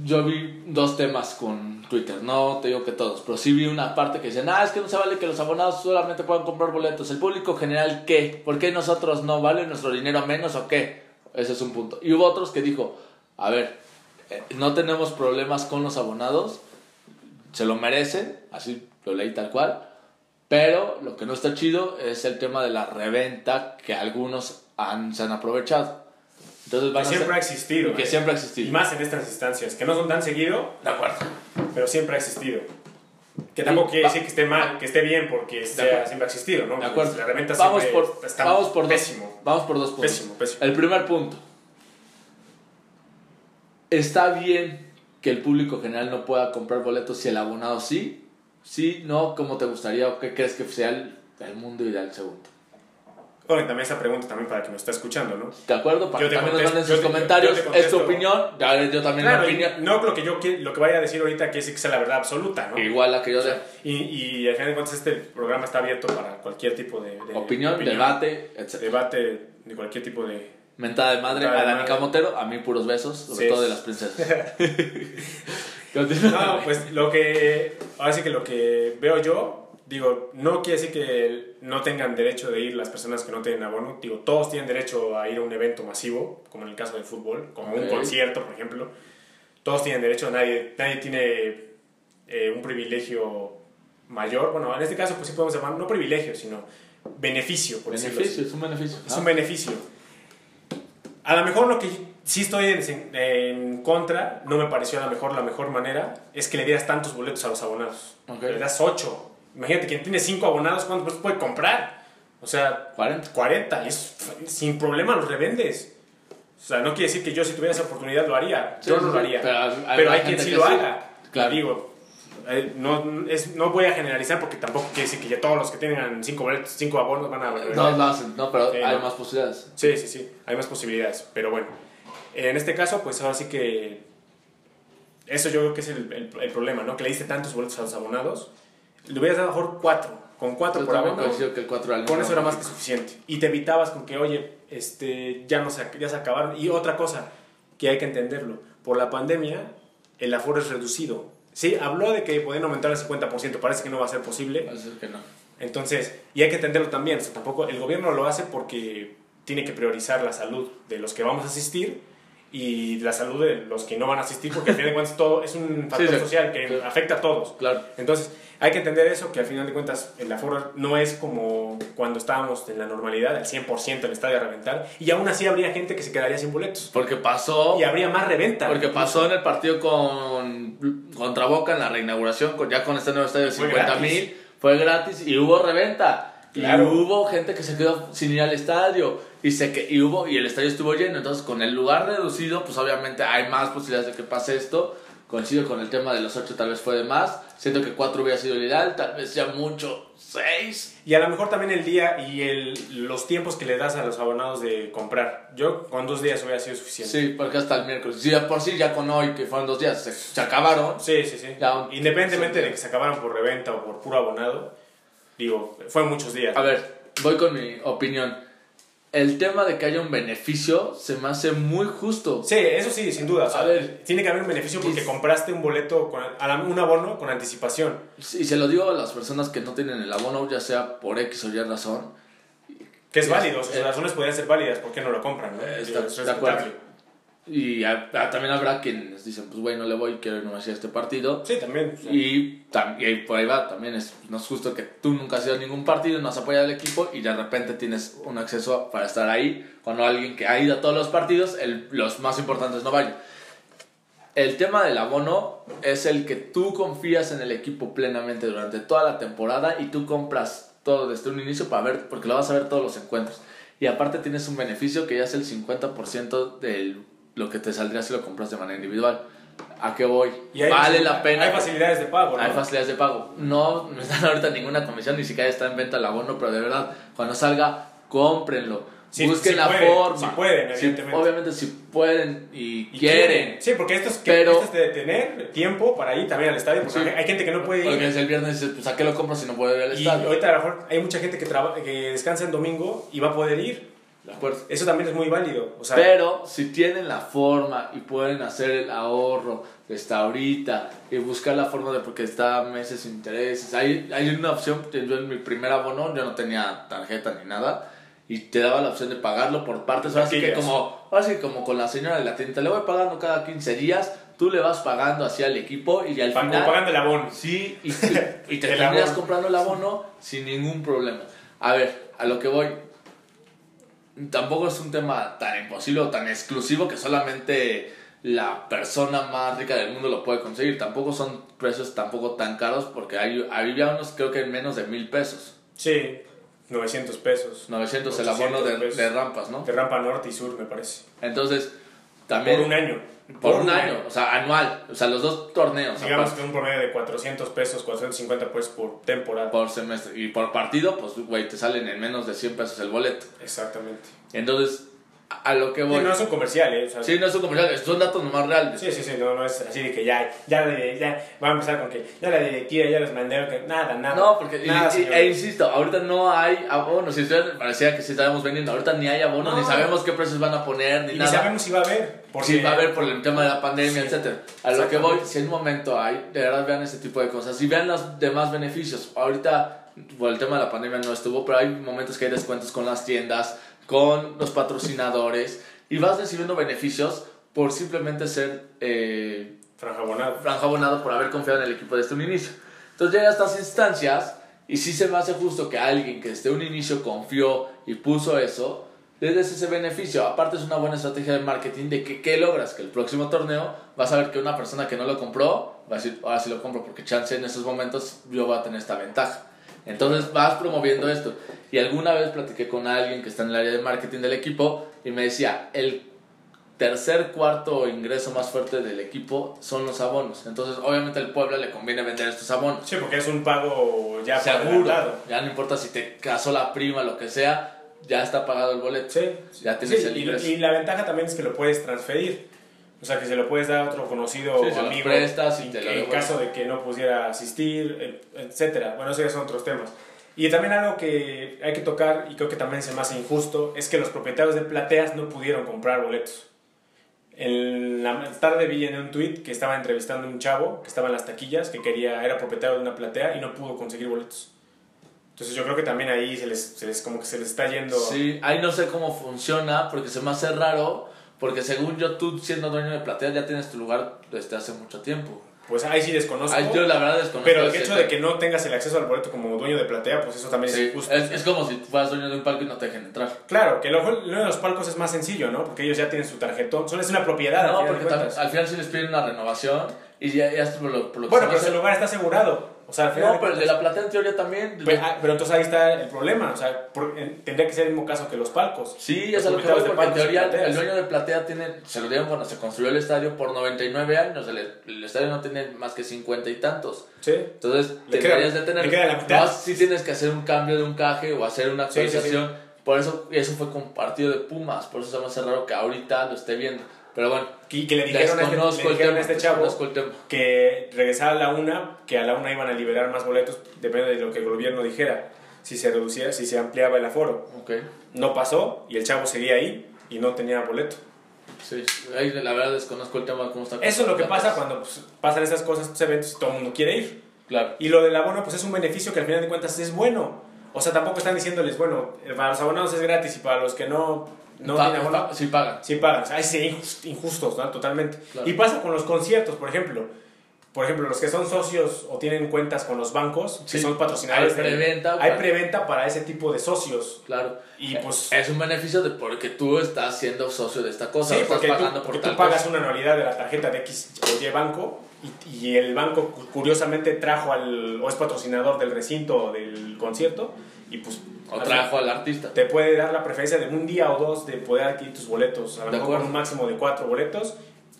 yo vi dos temas con Twitter, no te digo que todos, pero sí vi una parte que decían, ah, es que no se vale que los abonados solamente puedan comprar boletos, el público general, ¿qué? ¿Por qué nosotros no? ¿Vale nuestro dinero menos o qué? Ese es un punto. Y hubo otros que dijo, a ver, eh, no tenemos problemas con los abonados, se lo merecen, así lo leí tal cual, pero lo que no está chido es el tema de la reventa que algunos han, se han aprovechado. Entonces van Que a siempre ha ser- existido. que ¿eh? siempre ha Y existido. más en estas instancias, que no son tan seguido, De acuerdo. pero siempre ha existido. Que tampoco quiere decir que esté mal, que esté bien, porque sea- siempre ha existido, ¿no? De acuerdo. La reventa Vamos siempre por, está vamos por dos, pésimo. vamos por dos puntos. Pésimo, pésimo. El primer punto. Está bien que el público general no pueda comprar boletos si el abonado sí. Sí, no, como te gustaría o qué crees que sea el, el mundo ideal segundo. Oye, también esa pregunta también para que nos esté escuchando, ¿no? ¿De acuerdo? Para Yo que también nos contesto- manden yo sus comentarios. te es tu opinión. Ya yo también Claro, y opinión. no lo que yo lo que vaya a decir ahorita quiere decir que sea la verdad absoluta, ¿no? Igual la que yo de Y, y al final de cuentas este programa está abierto para cualquier tipo de, de opinión, debate, etc. debate de cualquier tipo de... Mentada de madre Mentada a Danica. Motero, a mí puros besos, sobre Sí. todo de las princesas. No, pues lo que, ahora sí que lo que veo yo, digo, no quiere decir que no tengan derecho de ir las personas que no tienen abono, digo, todos tienen derecho a ir a un evento masivo, como en el caso del fútbol, como un concierto, por ejemplo, todos tienen derecho, nadie, nadie tiene eh, un privilegio mayor, bueno, en este caso pues sí podemos llamar, no privilegio, sino beneficio, por decirlo así. beneficio, es un beneficio. Es un beneficio. A lo mejor lo que sí estoy en, en contra, no me pareció a lo mejor la mejor manera, es que le dieras tantos boletos a los abonados. Ok. Le das 8. Imagínate, quien tiene 5 abonados, ¿cuántos boletos puede comprar? O sea, 40. 40. Y es, sin problema los revendes. O sea, no quiere decir que yo si tuviera esa oportunidad lo haría. Sí, yo no lo haría. Pero Pero, hay- hay hay, quien sí lo sí. haga. Claro. Digo, eh, no, es, no voy a generalizar porque tampoco quiere decir que ya todos los que tienen 5 boletos, 5 abonos van a... No, no, no, pero Sí, hay no. más posibilidades. Sí, sí, sí, hay más posibilidades, pero bueno, en este caso, pues ahora sí que eso yo creo que es el, el- el problema, ¿no? Que le diste tantos boletos a los abonados, le hubieras dado mejor cuatro, con cuatro Yo por coincido que el 4 era el con eso era más que suficiente. Y te evitabas con que, oye, este, ya, no se, ya se acabaron. Y otra cosa que hay que entenderlo, por la pandemia el aforo es reducido. Sí, habló de que podían aumentar el 50%, parece que no va a ser posible. Parece que no. Entonces, y hay que entenderlo también, o sea, tampoco el gobierno lo hace porque tiene que priorizar la salud de los que vamos a asistir y la salud de los que no van a asistir, porque al final de cuentas todo es un factor sí. social que Sí. afecta a todos. Claro. Entonces, hay que entender eso, que al final de cuentas el aforo no es como cuando estábamos en la normalidad, al 100% el estadio a reventar, y aún así habría gente que se quedaría sin boletos. Porque pasó. Y habría más reventa. Porque incluso. pasó en el partido con contra Boca en la reinauguración, con, ya con este nuevo estadio de Fue 50 gratis. mil, fue gratis y hubo reventa. Claro. Y hubo gente que se quedó sin ir al estadio y, se que, y, hubo, y el estadio estuvo lleno. Entonces, con el lugar reducido, pues obviamente hay más posibilidades de que pase esto. Coincido con el tema de los 8, tal vez fue de más. Siento que 4 hubiera sido el ideal, tal vez ya mucho 6. Y a lo mejor también el día y el, los tiempos que le das a los abonados de comprar. Yo con dos días hubiera sido suficiente. Sí, porque hasta el miércoles. De por sí ya con hoy, que fueron dos días, se, se acabaron. Sí, sí, sí. Ya Independientemente sí. de que se acabaran por reventa o por puro abonado, digo, fue muchos días. A ver, voy con mi opinión. El tema de que haya un beneficio se me hace muy justo. Sí, eso sí, sin duda. o sea, A ver. tiene que haber un beneficio porque Y- compraste un boleto, con, un abono con anticipación. Y se lo digo a las personas que no tienen el abono, ya sea por X o Y razón. Que es válido, sus eh, razones podrían ser válidas, ¿por qué no lo compran? ¿no? Eh, Digo, está- eso es de acuerdo. Y a- a- también habrá quienes dicen, pues güey, no le voy, quiero irme hacia este partido. Sí, también. o sea, Y, tam- y por ahí va, también es, no es justo que tú nunca has ido a ningún partido, no has apoyado al equipo y de repente tienes un acceso para estar ahí cuando alguien que ha ido a todos los partidos, el- los más importantes no vayan. El tema del abono es el que tú confías en el equipo plenamente durante toda la temporada y tú compras todo desde un inicio para ver, porque lo vas a ver todos los encuentros. Y aparte tienes un beneficio que ya es el 50% de lo que te saldría si lo compras de manera individual. ¿A qué voy? y vale la pena. Hay facilidades de pago, ¿no? Hay facilidades de pago. No me están ahorita ninguna comisión, ni siquiera está en venta el abono, pero de verdad, cuando salga, cómprenlo. Sí, Busquen sí la pueden, forma. sí pueden, evidentemente. obviamente, si pueden y, Y quieren. Sí, porque esto es, que, Pero- esto es de tener tiempo para ir también al estadio, porque hay- gente que no puede ir. Porque es el viernes dices, pues ¿a qué lo compro si no puedo ir al Y estadio? ahorita a lo mejor hay mucha gente que, que descansa en domingo y va a poder ir. De acuerdo. Eso también es muy válido. O sea, Pero si tienen la forma y pueden hacer el ahorro desde ahorita y buscar la forma de porque está meses sin intereses, hay, hay una opción, yo en mi primer abono yo no tenía tarjeta ni nada y te daba la opción de pagarlo por partes, ahora sí que como, ahora sí como con la señora de la tienda, le voy pagando cada 15 días, tú le vas pagando hacia el equipo y al pa- como final... pagando el abono. Sí, y, y- y te terminas comprando el abono sin ningún problema. A ver, a lo que voy. Tampoco es un tema tan imposible o tan exclusivo que solamente la persona más rica del mundo lo puede conseguir. Tampoco son precios tampoco tan caros porque hay, había unos creo que en menos de mil pesos. Sí, 900 pesos. 900 el abono 800 de, de rampas, ¿no? De rampa norte y sur, me parece. Entonces, también... Por un año. Por, un año, o sea, anual. O sea, los dos torneos. Digamos aparte, que un promedio de 400 pesos, 450 pesos por temporada. por semestre. Y por partido, pues, güey, te salen en menos de 100 pesos el boleto. Exactamente. Entonces, a lo que Sí, voy. no es un comercial, ¿eh? O sea, Sí, no es un comercial, son datos nomás reales. Sí, sí, sí, no, no es así de que ya, ya, de- ya, va a empezar con que ya la directiva ya les mandé, que nada, nada. No, porque, nada, y- e insisto, ahorita no hay abonos. Si parecía que sí estábamos vendiendo, ahorita ni hay abonos, No. ni sabemos qué precios van a poner, ni y ni nada. sabemos si va a haber. Porque, Sí, va a haber por el tema de la pandemia, Sí, etcétera. A lo que voy, si en un momento hay, de verdad vean ese tipo de cosas y vean los demás beneficios. Ahorita, por el tema de la pandemia no estuvo, pero hay momentos que hay descuentos con las tiendas, con los patrocinadores y vas recibiendo beneficios por simplemente ser eh, Franja abonado. franja abonado por haber confiado en el equipo desde un inicio. Entonces llega a estas instancias y sí se me hace justo que alguien que desde un inicio confió y puso eso, le des ese beneficio. Aparte es una buena estrategia de marketing de que ¿qué logras? Que el próximo torneo vas a ver que una persona que no lo compró va a decir, ahora sí lo compro porque chance en esos momentos yo voy a tener esta ventaja. Entonces vas promoviendo esto. Y alguna vez platiqué con alguien que está en el área de marketing del equipo y me decía, el tercer, cuarto ingreso más fuerte del equipo son los abonos. Entonces, obviamente al Puebla le conviene vender estos abonos. Sí, porque es un pago ya Seguro. Ya no importa si te casó la prima, lo que sea, ya está pagado el boleto. Sí, Ya tienes sí, el y, ingreso. y la ventaja también es que lo puedes transferir. O sea, que se lo puedes dar a otro conocido Sí, lo amigo prestas y en- te lo en caso de que no pudiera asistir, et- etcétera. Bueno, esos son otros temas. Y también algo que hay que tocar y creo que también se me hace injusto es que los propietarios de plateas no pudieron comprar boletos. En la tarde vi en un tweet que estaba entrevistando a un chavo que estaba en las taquillas, que quería, era propietario de una platea y no pudo conseguir boletos. Entonces yo creo que también ahí se les, se les como que se les está yendo... Sí, ahí no sé cómo funciona, porque se me hace raro, porque según yo, tú siendo dueño de platea ya tienes tu lugar desde hace mucho tiempo. Pues ahí sí desconozco. Ahí yo la verdad desconozco. Pero el hecho de que no tengas el acceso al boleto como dueño de platea, pues eso también es Sí, injusto. es, es como si fueras dueño de un palco y no te dejen entrar. Claro, que lo lo de los palcos es más sencillo, ¿no? Porque ellos ya tienen su tarjetón. Solo es una propiedad. al No, final de porque al final sí les piden una renovación y ya, ya es por lo, por lo que Bueno, pero ese lugar está asegurado. Sea, al final No, pero el de la platea en teoría también. Pero, ah, pero entonces ahí está el problema. O sea, por- en- tendría que ser el mismo caso que los palcos. Sí, es lo que voy, de porque en teoría el dueño de platea tiene, se lo dieron cuando se construyó el estadio por 99 años, el, el estadio no tiene más que 50 y tantos. Sí. Entonces, Le deberías queda- de tener. queda la mitad. Más si tienes que hacer un cambio de un caje o hacer una Sí, sí, sí. actualización. Por eso, eso fue con partido de Pumas, por eso se me hace raro que ahorita lo esté viendo. Pero bueno, Y que le dijeron, a este, le dijeron tema. a este chavo el tema. que regresara a la una, que a la una iban a liberar más boletos, depende de lo que el gobierno dijera. Si se reducía, si se ampliaba el aforo. Ok, No pasó y el chavo seguía ahí y no tenía boleto. sí, ahí la verdad desconozco el tema, cómo está. Eso es lo que pasa cuando pues, pasan estas cosas, estos eventos y todo el mundo quiere ir. Claro. Y lo del abono, pues es un beneficio que al final de cuentas es bueno. O sea, tampoco están diciéndoles, bueno, para los abonados es gratis y para los que no, no Pa- tienen abono, pa- sí pagan. sí pagan. Ay, sí, injust- injustos, ¿no? Totalmente. Claro. Y pasa con los conciertos, por ejemplo. Por ejemplo, los que son socios o tienen cuentas con los bancos, que Sí. son patrocinadores. Hay preventa, Hay preventa para ese tipo de socios. Claro. Y pues... Es un beneficio de porque tú estás siendo socio de esta cosa, Sí, estás porque, tú, porque pagas cosa. una anualidad de la tarjeta de X o Y banco y, y el banco cu- curiosamente trajo al, o es patrocinador del recinto o del concierto y pues O trajo al artista. te puede dar la preferencia de un día o dos de poder adquirir tus boletos, a lo mejor un máximo de cuatro boletos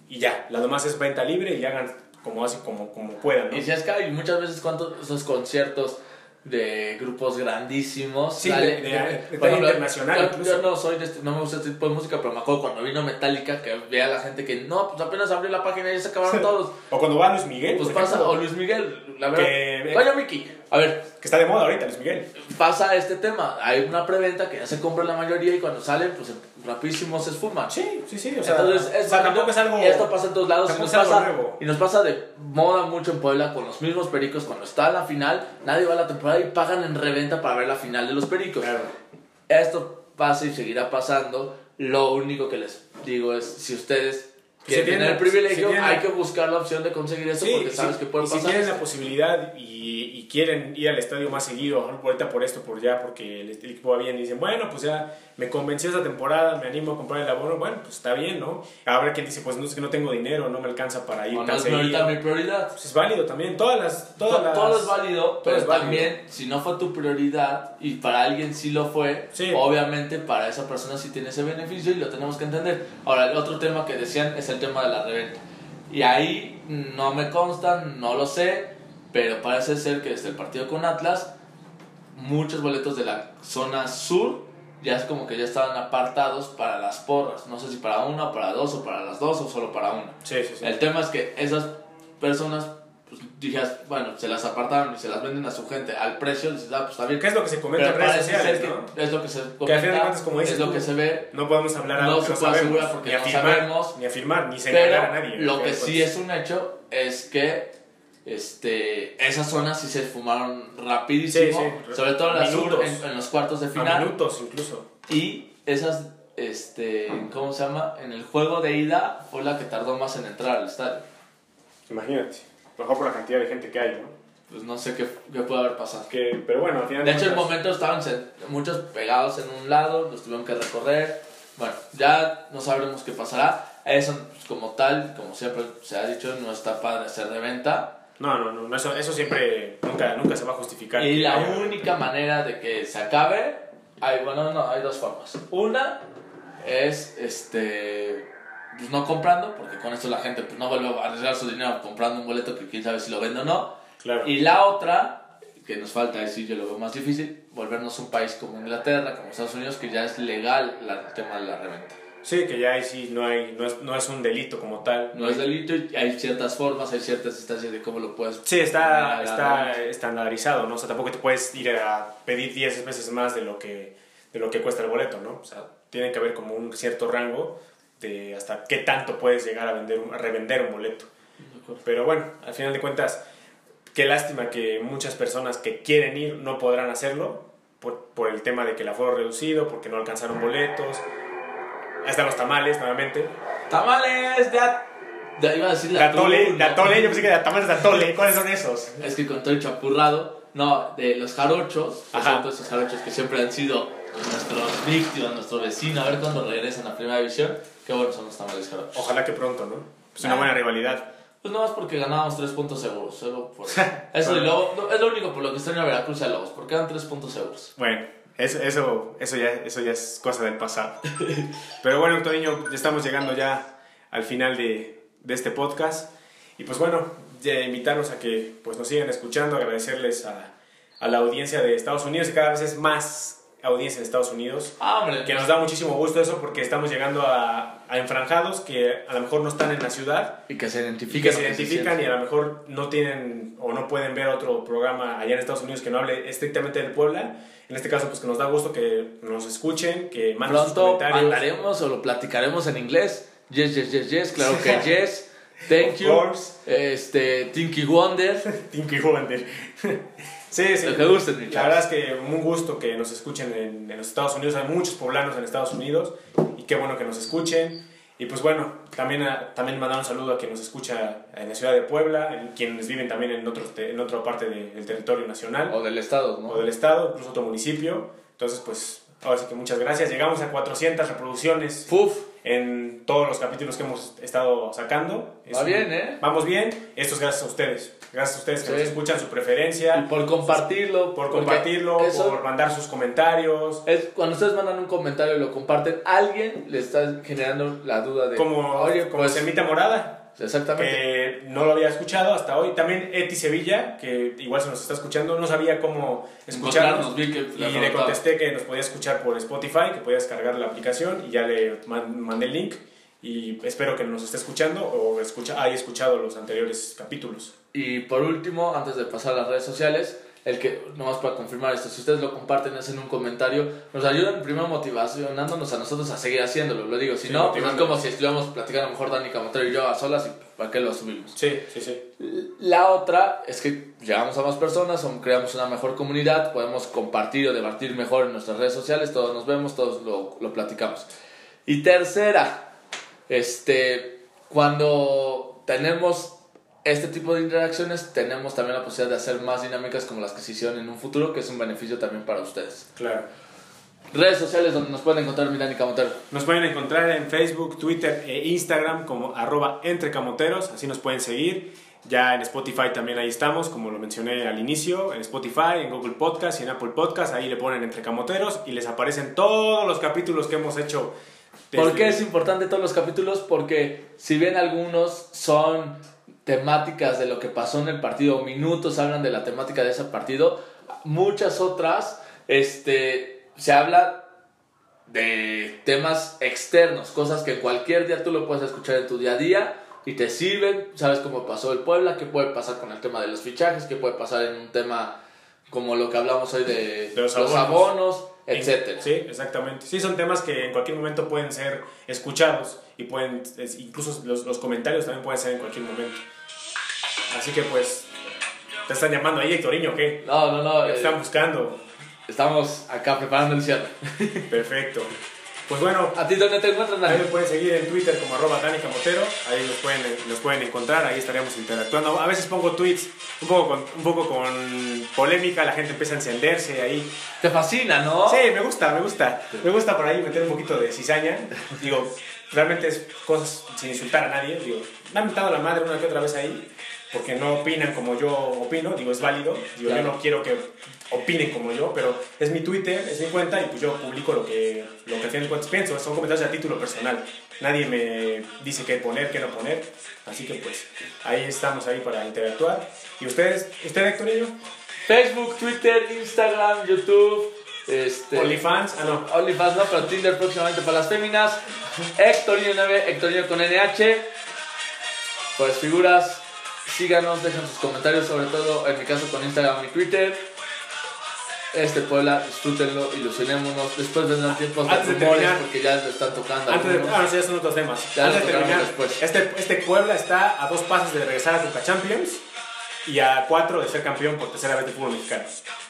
y ya, la demás es venta libre y hagan como así como, como puedan, ¿no? Y si es que hay muchas veces cuántos esos conciertos de grupos grandísimos Sí, sale- de- de- internacional yo, no soy de este- no me gusta este tipo de música pero me acuerdo cuando vino Metallica que veía a la gente que no pues apenas abrió la página y ya se acabaron todos O cuando va Luis Miguel, pues pasa ejemplo, o Luis Miguel la verdad Que- Miki a ver que está de moda ahorita Luis Miguel. pasa este tema hay una preventa que ya se compra la mayoría y cuando salen pues rapidísimo se esfuman Sí, sí, sí, o sea, Entonces, o es, sea, tampoco es algo y esto pasa en todos lados y nos, pasa, y nos pasa de moda mucho en Puebla con los mismos pericos. Cuando está la final, nadie va a la temporada y pagan en reventa para ver la final de los pericos. Claro. Esto pasa y seguirá pasando. Lo único que les digo es: si ustedes Si quieren tienen el privilegio, si hay que buscar la opción de conseguir eso Sí, porque sabes si- que puede y pasar. si tienen la posibilidad y, y quieren ir al estadio más seguido, ahorita por esto, por ya, porque el, el equipo va bien y dicen, bueno, pues ya me convenció esta temporada, me animo a comprar el abono, bueno, pues está bien, ¿no? Habrá quien dice, pues no es que no tengo dinero, no me alcanza para ir O no tan es seguido. ahorita mi prioridad. Pues es válido también, todas las... Todas To- las- Todo es válido, pero es válido. también si no fue tu prioridad y para alguien sí lo fue, Sí. obviamente para esa persona sí tiene ese beneficio y lo tenemos que entender. Ahora, el otro tema que decían es el el tema de la reventa. Y ahí no me consta, no lo sé, pero parece ser que desde el partido con Atlas, muchos boletos de la zona sur ya es como que ya estaban apartados para las porras. No sé si para una, para dos, o para las dos, o solo para una. Sí, sí, sí. El tema es que esas personas, dijeras, bueno, se las apartaron y se las venden a su gente al precio, dices, ah, pues está bien. ¿Qué es lo que se comenta en redes sociales, no? es lo que se Que al comenta, final de cuentas, como dices es lo que se ve, No podemos hablar No algo se que no puede sabemos, asegurar porque ni no afirmar, sabemos. ni afirmar, ni señalar a pero nadie. lo que Pues, sí es un hecho es que este, esas zonas sí se fumaron rapidísimo, Sí, sí. sobre todo en la sur, en, en los cuartos de A final. minutos incluso. Y esas, este, ¿cómo se llama? En el juego de ida fue la que tardó más en entrar al estadio. Imagínate. Mejor por la cantidad de gente que hay, ¿no? Pues no sé qué, qué puede haber pasado. Que, pero bueno, al final De hecho, en cuentas- momento estaban muchos pegados en un lado, los tuvieron que recorrer. Bueno, ya no sabremos qué pasará. Eso, pues, como tal, como siempre se ha dicho, no está padre hacer de venta. No, no, no, eso, eso siempre, nunca, nunca se va a justificar. Y la haya- única manera de que se acabe, hay, bueno, no, hay dos formas. Una es, este, pues no comprando, porque con esto la gente pues, no vuelve a arriesgar su dinero comprando un boleto que quién sabe si lo vende o no. Claro. Y la otra, que nos falta decir, yo lo veo más difícil, volvernos un país como Inglaterra, como Estados Unidos, que ya es legal la- el tema de la reventa. Sí, que ya ahí sí no, hay, no, es, no es un delito como tal. No es delito y hay ciertas formas, hay ciertas instancias de cómo lo puedes... Sí, está, está estandarizado, ¿no? O sea, tampoco te puedes ir a pedir 10 veces más de lo que, de lo que cuesta el boleto, ¿no? O sea, tiene que haber como un cierto rango de hasta qué tanto puedes llegar a, vender un- a revender un boleto. Pero bueno, al final de cuentas, qué lástima que muchas personas que quieren ir no podrán hacerlo por, por el tema de que el aforo reducido, porque no alcanzaron boletos. Ahí están los tamales, nuevamente. Tamales de... at- de- iba a decir De atún, atole, de atole, yo pensé que de tamales de atole. ¿Cuáles son esos? Es que con todo el chapurrado, no, de los jarochos, esos jarochos que siempre han sido nuestros víctimas, nuestro vecino, a ver cuándo regresan a primera división, qué buenos son los tamales jarochos. Ojalá que pronto, ¿no? Es una Ah. buena rivalidad. Pues no más porque ganábamos tres puntos seguros, solo por eso. y luego, no, es lo único por lo que extraño a Veracruz y a Lobos, porque eran tres puntos seguros. Bueno, eso, eso, eso, ya, eso ya es cosa del pasado. Pero bueno, Toniño, ya estamos llegando ya al final de, de este podcast. Y pues bueno, ya invitarlos a que pues, nos sigan escuchando, agradecerles a, a la audiencia de Estados Unidos y cada vez es más audiencia de Estados Unidos. Ah, hombre, Que nos da muchísimo gusto eso porque estamos llegando a, a enfranjados que a lo mejor no están en la ciudad y que se y identifiquen. que se identifican y a lo mejor no tienen o no pueden ver otro programa allá en Estados Unidos que no hable estrictamente del Puebla. En este caso, pues que nos da gusto que nos escuchen, que manden sus Pronto comentarios. mandaremos o lo platicaremos en inglés. Yes, yes, yes, yes, claro que yes. Thank Of you. course. Este, Tinky Wonder. Tinky Wonder. Sí, sí. Lo que gusten, La chavos. verdad es que un gusto que nos escuchen en, en los Estados Unidos. Hay muchos poblanos en Estados Unidos y qué bueno que nos escuchen. Y pues bueno, también, a- también mandar un saludo a quien nos escucha en la ciudad de Puebla, en quienes viven también en, otro, en otra parte de- del territorio nacional. O del estado, ¿no? o del estado, incluso otro municipio. Entonces, pues, ahora sí que muchas gracias. Llegamos a 400 reproducciones Fuf. En todos los capítulos que hemos estado sacando. Va un- bien, ¿eh? Vamos bien. Esto es gracias a ustedes. Gracias a ustedes que Sí. nos escuchan, su Y preferencia, por compartirlo. por compartirlo, eso por mandar sus comentarios. Es, cuando ustedes mandan un comentario y lo comparten, alguien le está generando la duda de. Como, oye, como pues. Semita Morada, Exactamente. que no lo había escuchado hasta hoy. También Eti Sevilla, que igual se nos está escuchando, no sabía cómo escucharnos. Vi que Y le contesté que nos podía escuchar por Spotify, que podía descargar la aplicación y ya le man- mandé el link. Y espero que nos esté escuchando o escucha, haya escuchado los anteriores capítulos. Y por último, antes de pasar a las redes sociales, el que, nomás para confirmar esto, si ustedes lo comparten, hacen un comentario, nos ayudan primero motivacionándonos a nosotros a seguir haciéndolo. Lo digo, si Sí, no, pues es como si estuviéramos platicando a lo mejor Dani Camotero y yo a solas y para qué lo subimos. Sí, sí, sí. La otra es que llegamos a más personas, creamos una mejor comunidad, podemos compartir o debatir mejor en nuestras redes sociales, todos nos vemos, todos lo, lo platicamos. Y tercera, este, cuando tenemos este tipo de interacciones, tenemos también la posibilidad de hacer más dinámicas como las que se hicieron en un futuro, que es un beneficio también para ustedes. Claro. Redes sociales donde nos pueden encontrar Milani Camotero. Nos pueden encontrar en Facebook, Twitter e Instagram como arroba entrecamoteros, así nos pueden seguir. Ya en Spotify también ahí estamos, como lo mencioné al inicio, en Spotify, en Google Podcast y en Apple Podcast, ahí le ponen Entre Camoteros y les aparecen todos los capítulos que hemos hecho ¿Por qué es importante todos los capítulos? Porque si bien algunos son temáticas de lo que pasó en el partido, minutos hablan de la temática de ese partido, muchas otras este, se habla de temas externos, cosas que cualquier día tú lo puedes escuchar en tu día a día y te sirven, sabes cómo pasó el Puebla, qué puede pasar con el tema de los fichajes, qué puede pasar en un tema como lo que hablamos hoy de, los, abonos, etcétera. Sí, exactamente. Sí, son temas que en cualquier momento pueden ser escuchados y pueden, incluso los, los comentarios también pueden ser en cualquier momento. Así que pues, ¿te están llamando ahí, Hectorinho, o qué? No, no, no. ¿Te están eh, buscando? Estamos acá preparando el cierre. Perfecto. Pues bueno, ¿a ti dónde te encuentras, Ahí me pueden seguir en Twitter como arroba Danica Motero, ahí nos pueden, nos pueden encontrar, ahí estaríamos interactuando. A veces pongo tweets un poco, con, un poco con polémica, la gente empieza a encenderse ahí. Te fascina, ¿no? Sí, me gusta, me gusta. Me gusta por ahí meter un poquito de cizaña. Digo, realmente es cosas sin insultar a nadie. Digo, me han mentado la madre una que otra vez ahí, porque no opinan como yo opino, digo, es válido. Digo, yo no quiero que opinen como yo, pero es mi Twitter, es mi cuenta y pues yo publico lo que, lo que final de pienso. Son comentarios a título personal. Nadie me dice qué poner, qué no poner. Así que pues ahí estamos ahí para interactuar. ¿Y ustedes, usted Héctor y yo? Facebook, Twitter, Instagram, YouTube. Este, OnlyFans, ah no. OnlyFans no, pero Tinder próximamente para las féminas. Hectorinho 9, Hectorinho con NH. Pues figuras, síganos, dejen sus comentarios, sobre todo en mi caso con Instagram y Twitter este Puebla, disfrútenlo, ilusionémonos. Después vendrán tiempos de rumores porque ya lo están tocando. Antes de, ah, no, ya son otros temas. antes de terminar, Este, este Puebla está a dos pasos de regresar a Copa Champions y a cuatro de ser campeón por tercera vez de fútbol mexicano.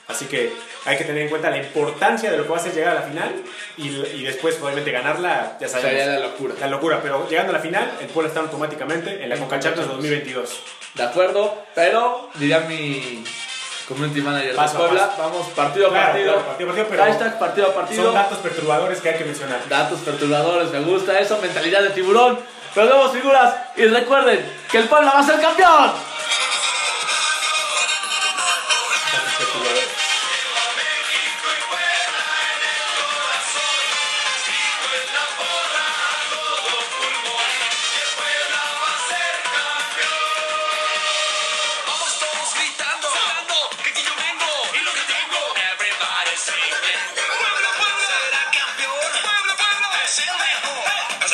Así que hay que tener en cuenta la importancia de lo que va a ser llegar a la final y, y después, obviamente, ganarla, ya sabemos. Sería la locura. La locura, pero llegando a la final, el Puebla está automáticamente en la Copa Champions 2022. De acuerdo, pero diría mi Community Manager de Puebla. Vamos partido a partido. partido, partido pero partido a partido. Son datos perturbadores que hay que mencionar. Datos perturbadores, me gusta eso, mentalidad de tiburón. Pero vemos figuras y recuerden que el Puebla va a ser campeón.